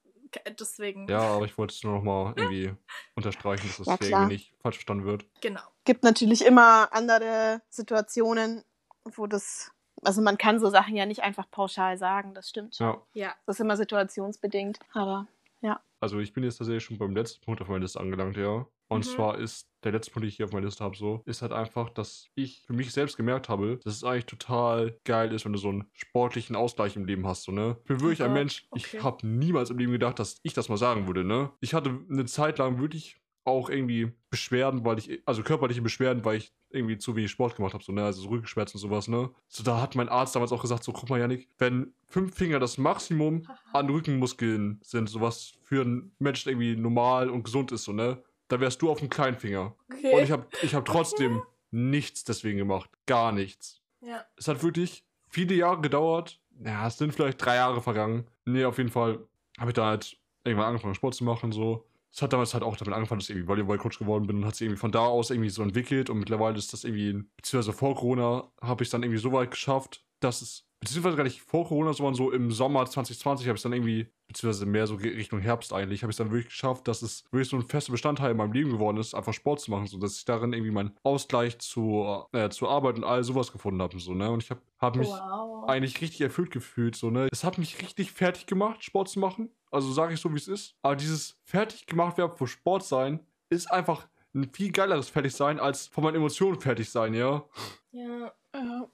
Deswegen. Ja, aber ich wollte es nur noch mal irgendwie unterstreichen, dass das Ja, hier irgendwie nicht falsch verstanden wird. Genau. gibt natürlich immer andere Situationen, wo das, also man kann so Sachen ja nicht einfach pauschal sagen, das stimmt schon. Ja. Ja. Das ist immer situationsbedingt, aber Also ich bin jetzt tatsächlich schon beim letzten Punkt auf meiner Liste angelangt, ja. Und Mhm. zwar ist der letzte Punkt, den ich hier auf meiner Liste habe, so, ist halt einfach, dass ich für mich selbst gemerkt habe, dass es eigentlich total geil ist, wenn du so einen sportlichen Ausgleich im Leben hast, so, ne? Ich bin wirklich ein Mensch, okay. ich habe niemals im Leben gedacht, dass ich das mal sagen würde, ne? Ich hatte eine Zeit lang wirklich auch irgendwie Beschwerden, weil ich, also körperliche Beschwerden, weil ich irgendwie zu wenig Sport gemacht habe, so, ne, also so Rückenschmerzen und sowas, ne. So, da hat mein Arzt damals auch gesagt, so, guck mal, Janik, wenn fünf Finger das Maximum an Rückenmuskeln sind, sowas für einen Menschen irgendwie normal und gesund ist, so, ne, da wärst du auf dem kleinen Finger. Okay. Und ich habe ich hab trotzdem nichts deswegen gemacht. Gar nichts. ja. Es hat wirklich viele Jahre gedauert. Ja, es sind vielleicht drei Jahre vergangen. Nee, auf jeden Fall habe ich da halt irgendwann angefangen, Sport zu machen. So. Es hat damals halt auch damit angefangen, dass ich irgendwie Volleyball-Coach geworden bin und hat sich irgendwie von da aus irgendwie so entwickelt. Und mittlerweile ist das irgendwie, beziehungsweise vor Corona, habe ich es dann irgendwie so weit geschafft, dass es, beziehungsweise gar nicht vor Corona, sondern so im Sommer 2020 habe ich es dann irgendwie, beziehungsweise mehr so Richtung Herbst eigentlich, habe ich es dann wirklich geschafft, dass es wirklich so ein fester Bestandteil in meinem Leben geworden ist, einfach Sport zu machen, so dass ich darin irgendwie meinen Ausgleich zur, äh, zur Arbeit und all sowas gefunden habe. So, ne? Und ich habe hab mich Wow. eigentlich richtig erfüllt gefühlt. So, ne? Es hat mich richtig fertig gemacht, Sport zu machen. Also sage ich so, wie es ist. Aber dieses fertig gemacht werden für Sport sein ist einfach ein viel geileres Fertigsein als von meinen Emotionen fertig sein, ja. Ja, ja.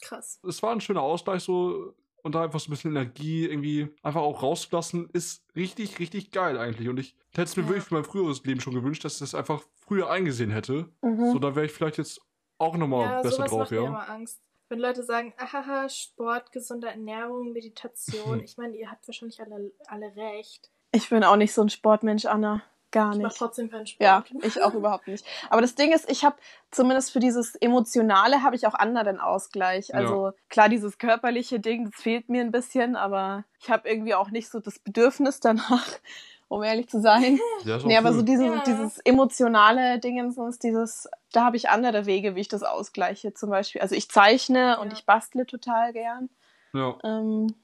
Krass. Es war ein schöner Ausgleich so und da einfach so ein bisschen Energie irgendwie einfach auch rauszulassen, ist richtig, richtig geil eigentlich. Und ich hätte es mir Ja. wirklich für mein früheres Leben schon gewünscht, dass ich das einfach früher eingesehen hätte. Mhm. So, da wäre ich vielleicht jetzt auch nochmal ja, besser sowas drauf, macht mir ja. immer Angst. Wenn Leute sagen, ahaha, Sport, gesunde Ernährung, Meditation. Ich meine, ihr habt wahrscheinlich alle, alle recht. Ich bin auch nicht so ein Sportmensch, Anna. Gar Ich mache nicht. trotzdem keinen Sport. Ja, ich auch überhaupt nicht. Aber das Ding ist, ich habe zumindest für dieses Emotionale habe ich auch anderen Ausgleich. Also klar, dieses körperliche Ding, das fehlt mir ein bisschen, aber ich habe irgendwie auch nicht so das Bedürfnis danach, um ehrlich zu sein. Ja, Nee, aber cool. so dieses, Ja. dieses emotionale Dingens, dieses, da habe ich andere Wege, wie ich das ausgleiche. Zum Beispiel, also ich zeichne und Ja. ich bastle total gern. ja. Ähm, Ja.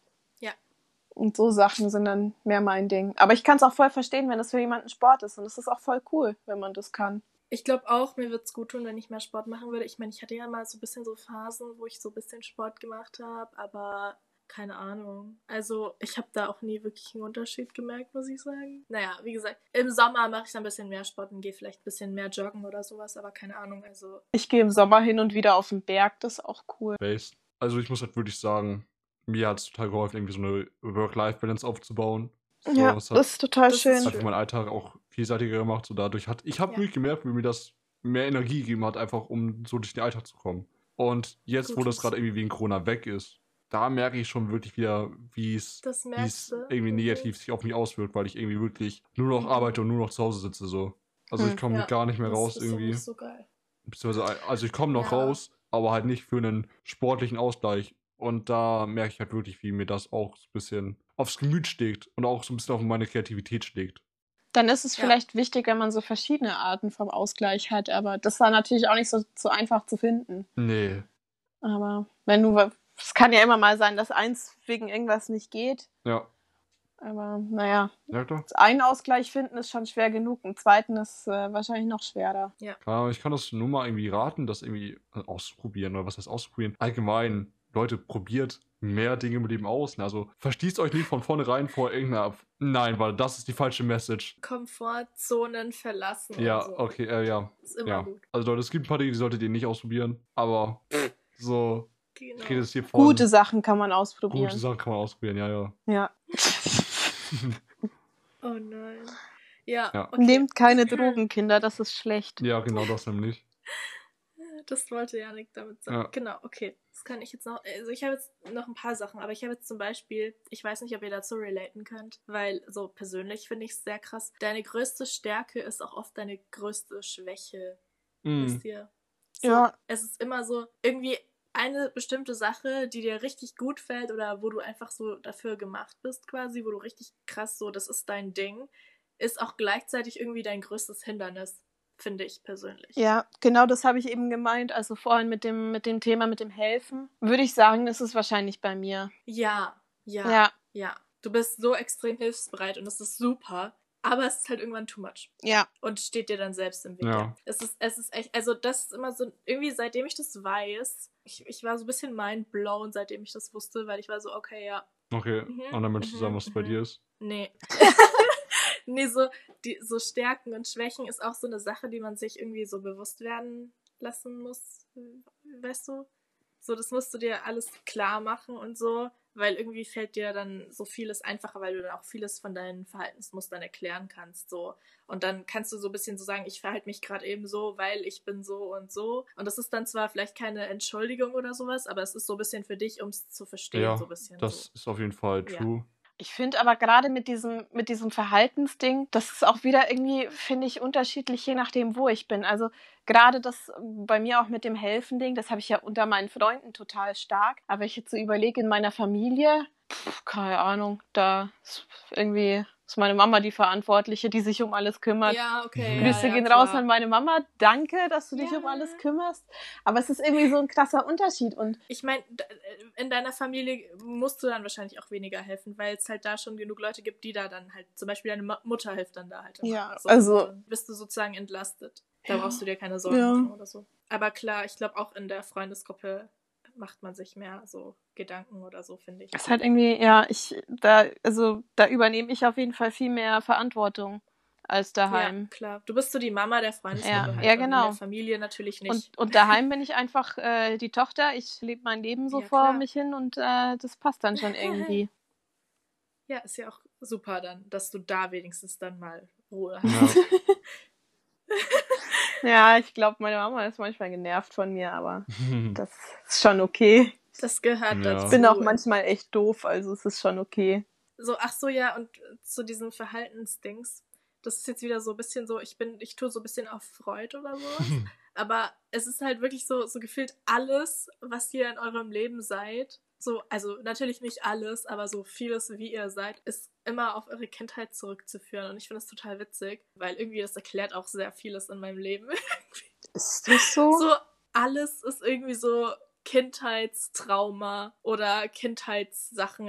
Und so Sachen sind dann mehr mein Ding. Aber ich kann es auch voll verstehen, wenn das für jemanden Sport ist. Und es ist auch voll cool, wenn man das kann. Ich glaube auch, mir würde es gut tun, wenn ich mehr Sport machen würde. Ich meine, ich hatte ja mal so ein bisschen so Phasen, wo ich so ein bisschen Sport gemacht habe, aber keine Ahnung. Also, ich habe da auch nie wirklich einen Unterschied gemerkt, muss ich sagen. Naja, wie gesagt, im Sommer mache ich dann ein bisschen mehr Sport und gehe vielleicht ein bisschen mehr joggen oder sowas, aber keine Ahnung. Also, Ich gehe im Sommer hin und wieder auf den Berg, das ist auch cool. Base. Also ich muss halt wirklich sagen, mir hat es total geholfen, irgendwie so eine Work-Life-Balance aufzubauen. So, ja, es hat das ist total das schön. schön. einfach meinen Alltag auch vielseitiger gemacht. So dadurch hat, ich habe Ja. wirklich gemerkt, wie mir das mehr Energie gegeben hat, einfach um so durch den Alltag zu kommen. Und jetzt, wo Gut. das gerade irgendwie wegen Corona weg ist, da merke ich schon wirklich wieder, wie es das irgendwie Mhm. negativ sich auf mich auswirkt, weil ich irgendwie wirklich nur noch Mhm. arbeite und nur noch zu Hause sitze so. Also ich Hm, komme ja, gar nicht mehr Das raus ist irgendwie. So, so geil. Beziehungsweise, also ich komme noch Ja. raus, aber halt nicht für einen sportlichen Ausgleich. Und da merke ich halt wirklich, wie mir das auch so ein bisschen aufs Gemüt schlägt und auch so ein bisschen auf meine Kreativität schlägt. Dann ist es Ja. vielleicht wichtig, wenn man so verschiedene Arten vom Ausgleich hat. Aber das war natürlich auch nicht so, so einfach zu finden. Nee. Aber wenn du, es kann ja immer mal sein, dass eins wegen irgendwas nicht geht. Ja. Aber naja, Ja, klar. einen Ausgleich finden ist schon schwer genug. Einen zweiten ist äh, wahrscheinlich noch schwerer. Klar, ich kann das nur mal irgendwie raten, das irgendwie auszuprobieren. Oder was heißt auszuprobieren? Allgemein, Leute, probiert mehr Dinge im Leben aus. Also verschließt euch nicht von vornherein vor irgendeiner. Nein, weil das ist die falsche Message. Komfortzonen verlassen. Ja, und so. okay, äh, ja. Ist immer Ja. gut. Also Leute, es gibt ein paar Dinge, die solltet ihr nicht ausprobieren. Aber so, Genau. rede jetzt hier von Gute Sachen kann man ausprobieren. gute Sachen kann man ausprobieren, ja, ja. Ja. Oh nein. Ja, Ja. okay. Nehmt keine Drogen, Kinder, das ist schlecht. ja, genau das nämlich. Das wollte Janik damit sagen. Ja. Genau, okay. Das kann ich jetzt noch. Also ich habe jetzt noch ein paar Sachen, aber ich habe jetzt zum Beispiel, ich weiß nicht, ob ihr dazu relaten könnt, weil so persönlich finde ich es sehr krass. Deine größte Stärke ist auch oft deine größte Schwäche. Mhm. Wisst ihr? So, Ja. Es ist immer so, irgendwie eine bestimmte Sache, die dir richtig gut fällt oder wo du einfach so dafür gemacht bist, quasi, wo du richtig krass so, das ist dein Ding, ist auch gleichzeitig irgendwie dein größtes Hindernis, finde ich persönlich. Ja, genau das habe ich eben gemeint. Also vorhin mit dem, mit dem Thema mit dem Helfen. Würde ich sagen, das ist wahrscheinlich bei mir. Ja, ja, Ja, ja. Du bist so extrem hilfsbereit und das ist super, aber es ist halt irgendwann too much ja. und steht dir dann selbst im Weg. Ja. Es ist, es ist echt, also das ist immer so, irgendwie seitdem ich das weiß, ich, ich war so ein bisschen mindblown, seitdem ich das wusste, weil ich war so, okay, ja, Okay, Mhm, und dann möchtest du sagen, mhm, was es bei mhm. dir ist. Nee. nee, so, die, so Stärken und Schwächen ist auch so eine Sache, die man sich irgendwie so bewusst werden lassen muss. Weißt du? So, das musst du dir alles klar machen und so, weil irgendwie fällt dir dann so vieles einfacher, weil du dann auch vieles von deinen Verhaltensmustern erklären kannst. So. Und dann kannst du so ein bisschen so sagen, ich verhalte mich gerade eben so, weil ich bin so und so. Und das ist dann zwar vielleicht keine Entschuldigung oder sowas, aber es ist so ein bisschen für dich, um es zu verstehen, Ja, so ein bisschen. Das so. ist auf jeden Fall Ja. Ich finde aber gerade mit diesem, mit diesem Verhaltensding, das ist auch wieder irgendwie, finde ich, unterschiedlich, je nachdem, wo ich bin. Also gerade das bei mir auch mit dem Helfen-Ding, das habe ich ja unter meinen Freunden total stark. Aber ich jetzt so überlege, in meiner Familie, pff, keine Ahnung, da ist irgendwie ist meine Mama die Verantwortliche, die sich um alles kümmert. Ja, okay. Grüße ja, ja, gehen klar. raus an meine Mama. Danke, dass du dich Ja. um alles kümmerst. Aber es ist irgendwie so ein krasser Unterschied. Und Ich meine, in deiner Familie musst du dann wahrscheinlich auch weniger helfen, weil es halt da schon genug Leute gibt, die da dann halt, zum Beispiel deine Mutter hilft dann da halt. immer. Ja, So, also- bist du sozusagen entlastet. Da Ja. brauchst du dir keine Sorgen Ja. machen oder so. Aber klar, ich glaube auch in der Freundesgruppe macht man sich mehr so Gedanken oder so, finde ich. es ist halt irgendwie, ja, ich, da, also da übernehme ich auf jeden Fall viel mehr Verantwortung als daheim. Ja, klar. Du bist so die Mama der Freundesgruppe Ja, halt. ja, und genau. In der Familie natürlich nicht. Und, und daheim bin ich einfach äh, die Tochter. Ich lebe mein Leben so Ja, vor klar. mich hin und äh, das passt dann schon irgendwie. ja, ist ja auch super dann, dass du da wenigstens dann mal Ruhe hast. Ja. ja, ich glaube, meine Mama ist manchmal genervt von mir, aber das ist schon okay. Das gehört Ja. dazu. Ich bin auch manchmal echt doof, also es ist schon okay. So, ach so, ja, und zu diesen Verhaltensdings. Das ist jetzt wieder so ein bisschen so, ich bin, ich tue so ein bisschen auf Freud oder so. Aber es ist halt wirklich so, so gefühlt alles, was ihr in eurem Leben seid. So, also natürlich nicht alles, aber so vieles, wie ihr seid, ist immer auf eure Kindheit zurückzuführen. Und ich finde das total witzig, weil irgendwie das erklärt auch sehr vieles in meinem Leben. Ist das so? so, alles ist irgendwie so Kindheitstrauma oder Kindheitssachen,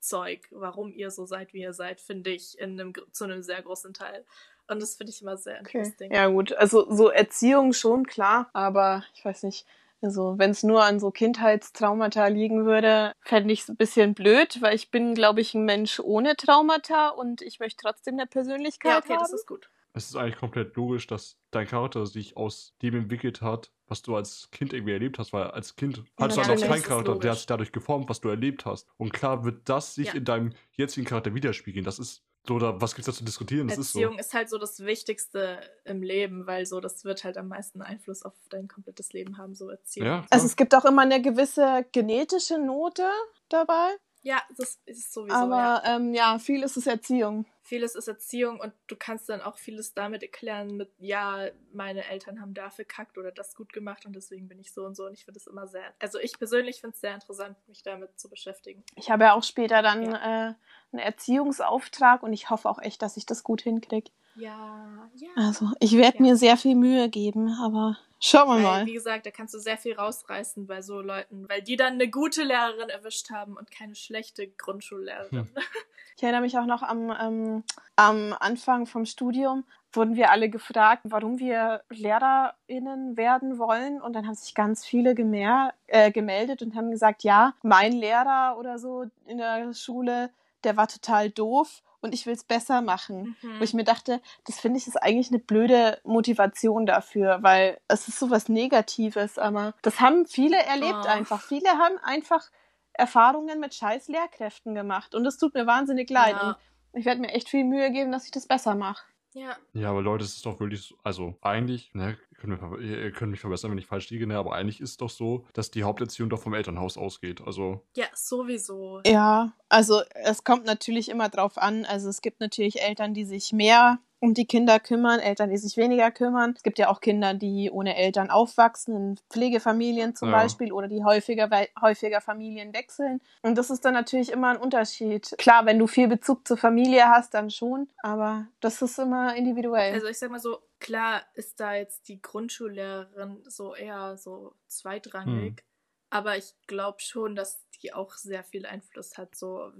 Zeug, warum ihr so seid, wie ihr seid, finde ich in einem, zu einem sehr großen Teil. Und das finde ich immer sehr Okay. interesting. Ja gut, also so Erziehung schon klar, aber ich weiß nicht. Also wenn es nur an so Kindheitstraumata liegen würde, fände ich es ein bisschen blöd, weil ich bin, glaube ich, ein Mensch ohne Traumata und ich möchte trotzdem eine Persönlichkeit Ja, okay, haben. das ist gut. Es ist eigentlich komplett logisch, dass dein Charakter sich aus dem entwickelt hat, was du als Kind irgendwie erlebt hast, weil als Kind hattest du halt noch keinen Charakter, der logisch. hat sich dadurch geformt, was du erlebt hast. Und klar wird das sich Ja. in deinem jetzigen Charakter widerspiegeln. Das ist oder was gibt's da zu diskutieren? Das Erziehung ist ist, halt so das Wichtigste im Leben, weil so das wird halt am meisten Einfluss auf dein komplettes Leben haben, so so. Erziehung. Ja, Also es gibt auch immer eine gewisse genetische Note dabei, Ja, das ist sowieso. aber ja. ähm, ja, viel ist es Erziehung. Vieles ist Erziehung und du kannst dann auch vieles damit erklären mit, ja, meine Eltern haben da verkackt oder das gut gemacht und deswegen bin ich so und so. Und ich finde es immer sehr, also ich persönlich finde es sehr interessant, mich damit zu beschäftigen. Ich habe ja auch später dann äh, einen Erziehungsauftrag und ich hoffe auch echt, dass ich das gut hinkriege. Ja, ja. Also ich werde Ja. mir sehr viel Mühe geben, aber schauen wir Weil, mal. wie gesagt, da kannst du sehr viel rausreißen bei so Leuten, weil die dann eine gute Lehrerin erwischt haben und keine schlechte Grundschullehrerin. Ich erinnere mich auch noch am, ähm, am Anfang vom Studium wurden wir alle gefragt, warum wir LehrerInnen werden wollen. Und dann haben sich ganz viele gemer äh, gemeldet und haben gesagt, ja, mein Lehrer oder so in der Schule, der war total doof und ich will es besser machen. Mhm. Wo ich mir dachte, das finde ich ist eigentlich eine blöde Motivation dafür, weil es ist sowas Negatives, aber das haben viele erlebt Oh. einfach. Viele haben einfach Erfahrungen mit scheiß Lehrkräften gemacht und es tut mir wahnsinnig leid. Ja. Und ich werde mir echt viel Mühe geben, dass ich das besser mache. ja, Ja, aber Leute, es ist doch wirklich, so- also eigentlich, ne, könnt mir, ihr ihr könnt mich verbessern, wenn ich falsch liege, ne, aber eigentlich ist doch so, dass die Haupterziehung doch vom Elternhaus ausgeht. Also, ja, sowieso. Ja, also es kommt natürlich immer drauf an. Also es gibt natürlich Eltern, die sich mehr um die Kinder kümmern, Eltern, die sich weniger kümmern. Es gibt ja auch Kinder, die ohne Eltern aufwachsen, in Pflegefamilien zum Ja. Beispiel oder die häufiger, häufiger Familien wechseln. Und das ist dann natürlich immer ein Unterschied. Klar, wenn du viel Bezug zur Familie hast, dann schon, aber das ist immer individuell. Also ich sag mal so, klar ist da jetzt die Grundschullehrerin so eher so zweitrangig, aber ich glaube schon, dass die auch sehr viel Einfluss hat, so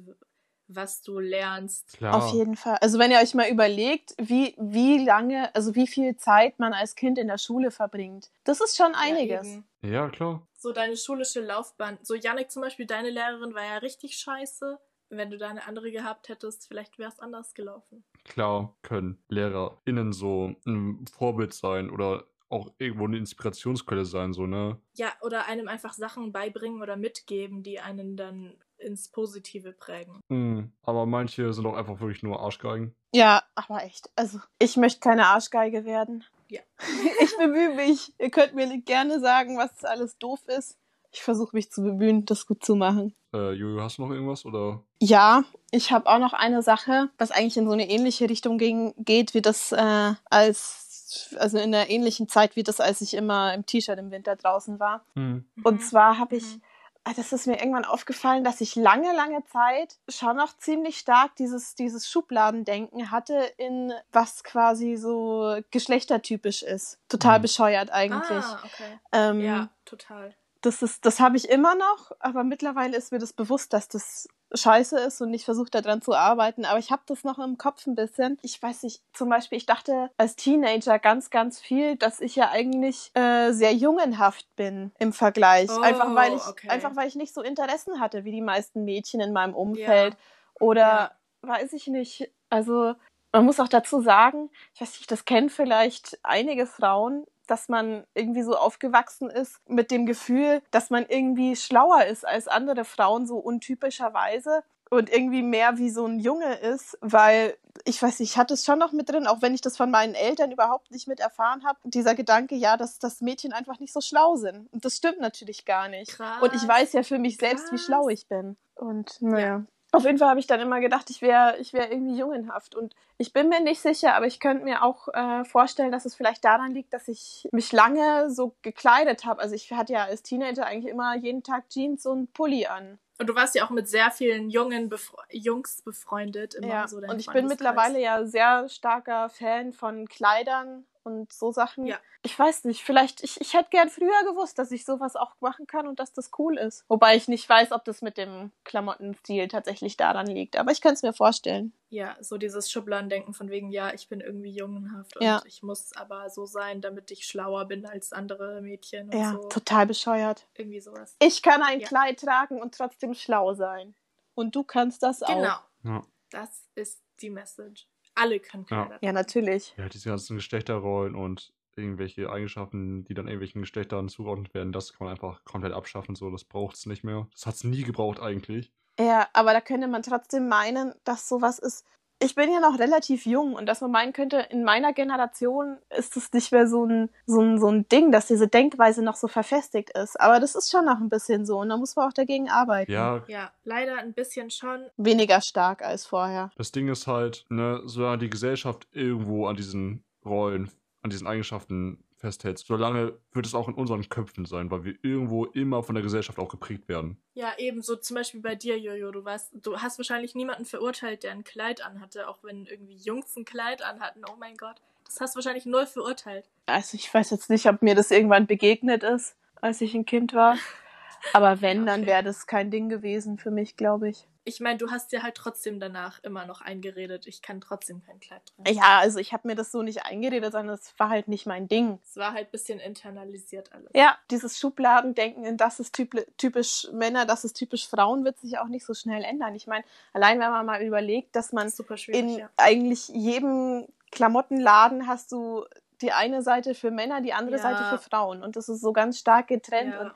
was du lernst. klar. Auf jeden Fall. Also wenn ihr euch mal überlegt, wie, wie lange, also wie viel Zeit man als Kind in der Schule verbringt, das ist schon einiges. Ja. Ja, klar. so deine schulische Laufbahn. So Yannick zum Beispiel, deine Lehrerin war ja richtig scheiße. Wenn du da eine andere gehabt hättest, vielleicht wäre es anders gelaufen. Klar können LehrerInnen so ein Vorbild sein oder auch irgendwo eine Inspirationsquelle sein, so, ne? Ja, oder einem einfach Sachen beibringen oder mitgeben, die einen dann ins Positive prägen. Mhm. Aber manche sind auch einfach wirklich nur Arschgeigen. Ja, aber echt. Also, ich möchte keine Arschgeige werden. Ja. Ich bemühe mich. Ihr könnt mir gerne sagen, was alles doof ist. Ich versuche mich zu bemühen, das gut zu machen. Äh, Jojo, hast du noch irgendwas? Oder? Ja, ich habe auch noch eine Sache, was eigentlich in so eine ähnliche Richtung ging, geht, wie das äh, als, also in einer ähnlichen Zeit wie das, als ich immer im T-Shirt im Winter draußen war. Mhm. Und zwar habe ich Mhm. Ah, das ist mir irgendwann aufgefallen, dass ich lange, lange Zeit schon noch ziemlich stark dieses, dieses Schubladendenken hatte in was quasi so geschlechtertypisch ist. Total Mhm. bescheuert eigentlich. Ah, okay. ähm, Ja, total. Das ist, das habe ich immer noch, aber mittlerweile ist mir das bewusst, dass das scheiße ist und ich versuche daran zu arbeiten. Aber ich habe das noch im Kopf ein bisschen. Ich weiß nicht, zum Beispiel, ich dachte als Teenager ganz, ganz viel, dass ich ja eigentlich äh, sehr jungenhaft bin im Vergleich. Oh, einfach weil ich, okay. einfach weil ich nicht so Interessen hatte wie die meisten Mädchen in meinem Umfeld. Oder weiß ich nicht. Also man muss auch dazu sagen, ich weiß nicht, das kennen vielleicht einige Frauen, dass man irgendwie so aufgewachsen ist mit dem Gefühl, dass man irgendwie schlauer ist als andere Frauen, so untypischerweise. Und irgendwie mehr wie so ein Junge ist, weil ich weiß nicht, ich hatte es schon noch mit drin, auch wenn ich das von meinen Eltern überhaupt nicht mit erfahren habe. Dieser Gedanke, ja, dass das Mädchen einfach nicht so schlau sind. Und das stimmt natürlich gar nicht. Krass. Und ich weiß ja für mich selbst, wie Krass. schlau ich bin. Und naja. Auf jeden Fall habe ich dann immer gedacht, ich wäre ich wär irgendwie jungenhaft. Und ich bin mir nicht sicher, aber ich könnte mir auch äh, vorstellen, dass es vielleicht daran liegt, dass ich mich lange so gekleidet habe. Also ich hatte ja als Teenager eigentlich immer jeden Tag Jeans und Pulli an. Und du warst ja auch mit sehr vielen jungen Befre Jungs befreundet. Immer Ja. so und ich bin mittlerweile ja sehr starker Fan von Kleidern und so Sachen. Ja. Ich weiß nicht, vielleicht, ich, ich hätte gern früher gewusst, dass ich sowas auch machen kann und dass das cool ist. Wobei ich nicht weiß, ob das mit dem Klamottenstil tatsächlich daran liegt. Aber ich kann es mir vorstellen. Ja, so dieses Schubladendenken von wegen, ja, ich bin irgendwie jungenhaft und Ja. ich muss aber so sein, damit ich schlauer bin als andere Mädchen und Ja, so. total bescheuert. Irgendwie sowas. Ich kann ein Ja. Kleid tragen und trotzdem schlau sein. Und du kannst das auch. Genau. Ja. Das ist die Message. Alle können Ja. Kleider Ja, natürlich. Ja, diese ganzen Geschlechterrollen und irgendwelche Eigenschaften, die dann irgendwelchen Geschlechtern zugeordnet werden, das kann man einfach komplett abschaffen. So, das braucht es nicht mehr. Das hat es nie gebraucht eigentlich. Ja, aber da könnte man trotzdem meinen, dass sowas ist. Ich bin ja noch relativ jung und dass man meinen könnte, in meiner Generation ist es nicht mehr so ein, so, ein, so ein Ding, dass diese Denkweise noch so verfestigt ist. Aber das ist schon noch ein bisschen so und da muss man auch dagegen arbeiten. Ja, Ja, leider ein bisschen schon. Weniger stark als vorher. das Ding ist halt, ne, solange die Gesellschaft irgendwo an diesen Rollen, an diesen Eigenschaften festhält, solange wird es auch in unseren Köpfen sein, weil wir irgendwo immer von der Gesellschaft auch geprägt werden. Ja, ebenso zum Beispiel bei dir, Jojo. Du warst, du hast wahrscheinlich niemanden verurteilt, der ein Kleid anhatte, auch wenn irgendwie Jungs ein Kleid anhatten. Oh mein Gott. Das hast du wahrscheinlich null verurteilt. Also ich weiß jetzt nicht, ob mir das irgendwann begegnet ist, als ich ein Kind war. Aber wenn, Ja, dann okay. wäre das kein Ding gewesen für mich, glaube ich. Ich meine, du hast dir halt trotzdem danach immer noch eingeredet, ich kann trotzdem kein Kleid tragen. Ja, also ich habe mir das so nicht eingeredet, sondern es war halt nicht mein Ding. Es war halt ein bisschen internalisiert alles. Ja, dieses Schubladendenken, in das ist typ- typisch Männer, das ist typisch Frauen, wird sich auch nicht so schnell ändern. Ich meine, allein wenn man mal überlegt, dass man in ja. eigentlich jedem Klamottenladen hast du die eine Seite für Männer, die andere Ja. Seite für Frauen. Und das ist so ganz stark getrennt. Ja. Und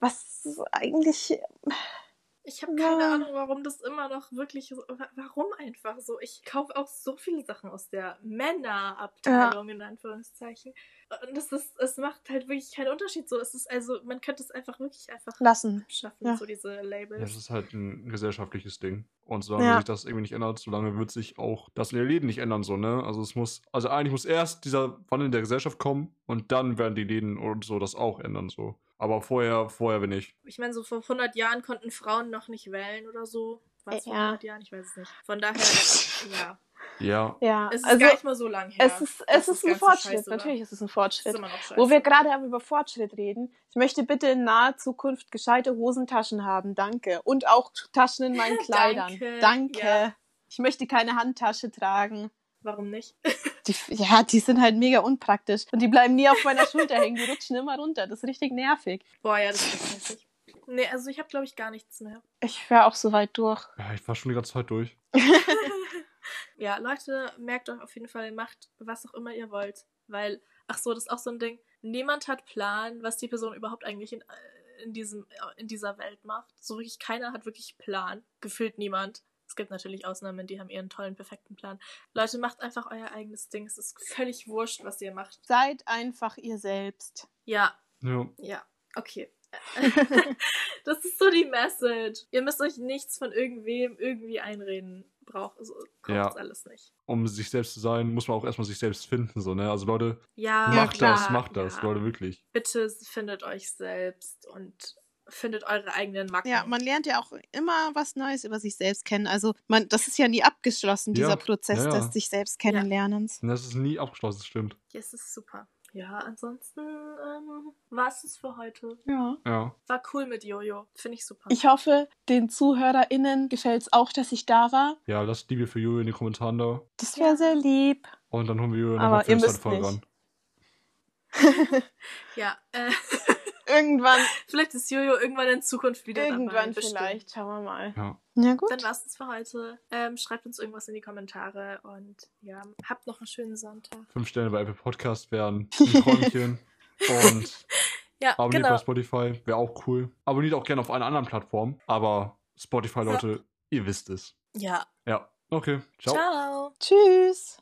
was eigentlich, Ich habe keine Ja. Ahnung, warum das immer noch wirklich so. Warum einfach so? Ich kaufe auch so viele Sachen aus der Männerabteilung, in Anführungszeichen. Und das ist, es macht halt wirklich keinen Unterschied so. Es ist also, man könnte es einfach wirklich einfach lassen. abschaffen, Ja. so diese Ja, Labels. Das ist halt ein gesellschaftliches Ding. Und solange Ja. sich das irgendwie nicht ändert, solange wird sich auch das in den Läden nicht ändern, so, ne? Also es muss, also eigentlich muss erst dieser Wandel in der Gesellschaft kommen und dann werden die Läden und so das auch ändern, so. Aber vorher, vorher bin ich. Ich meine, so vor 100 Jahren konnten Frauen noch nicht wählen oder so. War es vor Ja. 100 Jahren? Ich weiß es nicht. Von daher, ja. Ja, Ja, Es ist also gar nicht mal so lang her. es ist, es ist ein Fortschritt. scheiße war. Natürlich ist es ein Fortschritt. immer noch scheiße. Wo wir gerade aber über Fortschritt reden, ich möchte bitte in naher Zukunft gescheite Hosentaschen haben. Danke. Und auch Taschen in meinen Kleidern. Danke, Danke. ja. Ich möchte keine Handtasche tragen. Warum nicht? Die, ja, die sind halt mega unpraktisch. Und die bleiben nie auf meiner Schulter hängen. Die rutschen immer runter. Das ist richtig nervig. Boah, ja, das ist nervig. Nee, also ich habe, glaube ich, gar nichts mehr. Ich wäre auch so weit durch. ja, ich war schon die ganze Zeit durch. Ja, Leute, merkt euch auf jeden Fall, macht was auch immer ihr wollt. Weil, ach so, das ist auch so ein Ding. Niemand hat Plan, was die Person überhaupt eigentlich in, äh, in, diesem, in dieser Welt macht. So wirklich keiner hat wirklich Plan. Gefühlt niemand. Es gibt natürlich Ausnahmen, die haben ihren tollen, perfekten Plan. Leute, macht einfach euer eigenes Ding. Es ist völlig wurscht, was ihr macht. Seid einfach ihr selbst. Ja, Ja. ja, okay. das ist so die Message. Ihr müsst euch nichts von irgendwem irgendwie einreden. Braucht also, Ja. alles nicht. Um sich selbst zu sein, muss man auch erstmal sich selbst finden, so, ne? Also Leute, Ja, macht klar, das, macht das, ja. Leute, wirklich. Bitte findet euch selbst und findet eure eigenen Macken. Ja, man lernt ja auch immer was Neues über sich selbst kennen. Also man, das ist ja nie abgeschlossen, Ja, dieser Prozess ja, ja. des sich selbst kennenlernens. Das ist nie abgeschlossen, das stimmt. Ja, es ist super. Ja, ansonsten ähm, war es es für heute. Ja. Ja. War cool mit Jojo. Finde ich super. Ich hoffe, den ZuhörerInnen gefällt es auch, dass ich da war. Ja, lasst Liebe für Jojo in die Kommentare da. Das wäre Ja. sehr lieb. Und dann holen wir Jojo nochmal für die Folge ran. ja, äh, Irgendwann, vielleicht ist Jojo irgendwann in Zukunft wieder dabei. irgendwann bestimmt. vielleicht. Schauen wir mal. Ja. Ja, gut. Dann war's das für heute. Ähm, schreibt uns irgendwas in die Kommentare und ja, habt noch einen schönen Sonntag. Fünf Sterne bei Apple Podcast wären ein Träumchen. Und Ja, abonniert genau. bei Spotify, wäre auch cool. Abonniert auch gerne auf allen anderen Plattformen. Aber Spotify, Leute, ihr wisst es. Ja. Ja. Okay. Ciao. Ciao. Tschüss.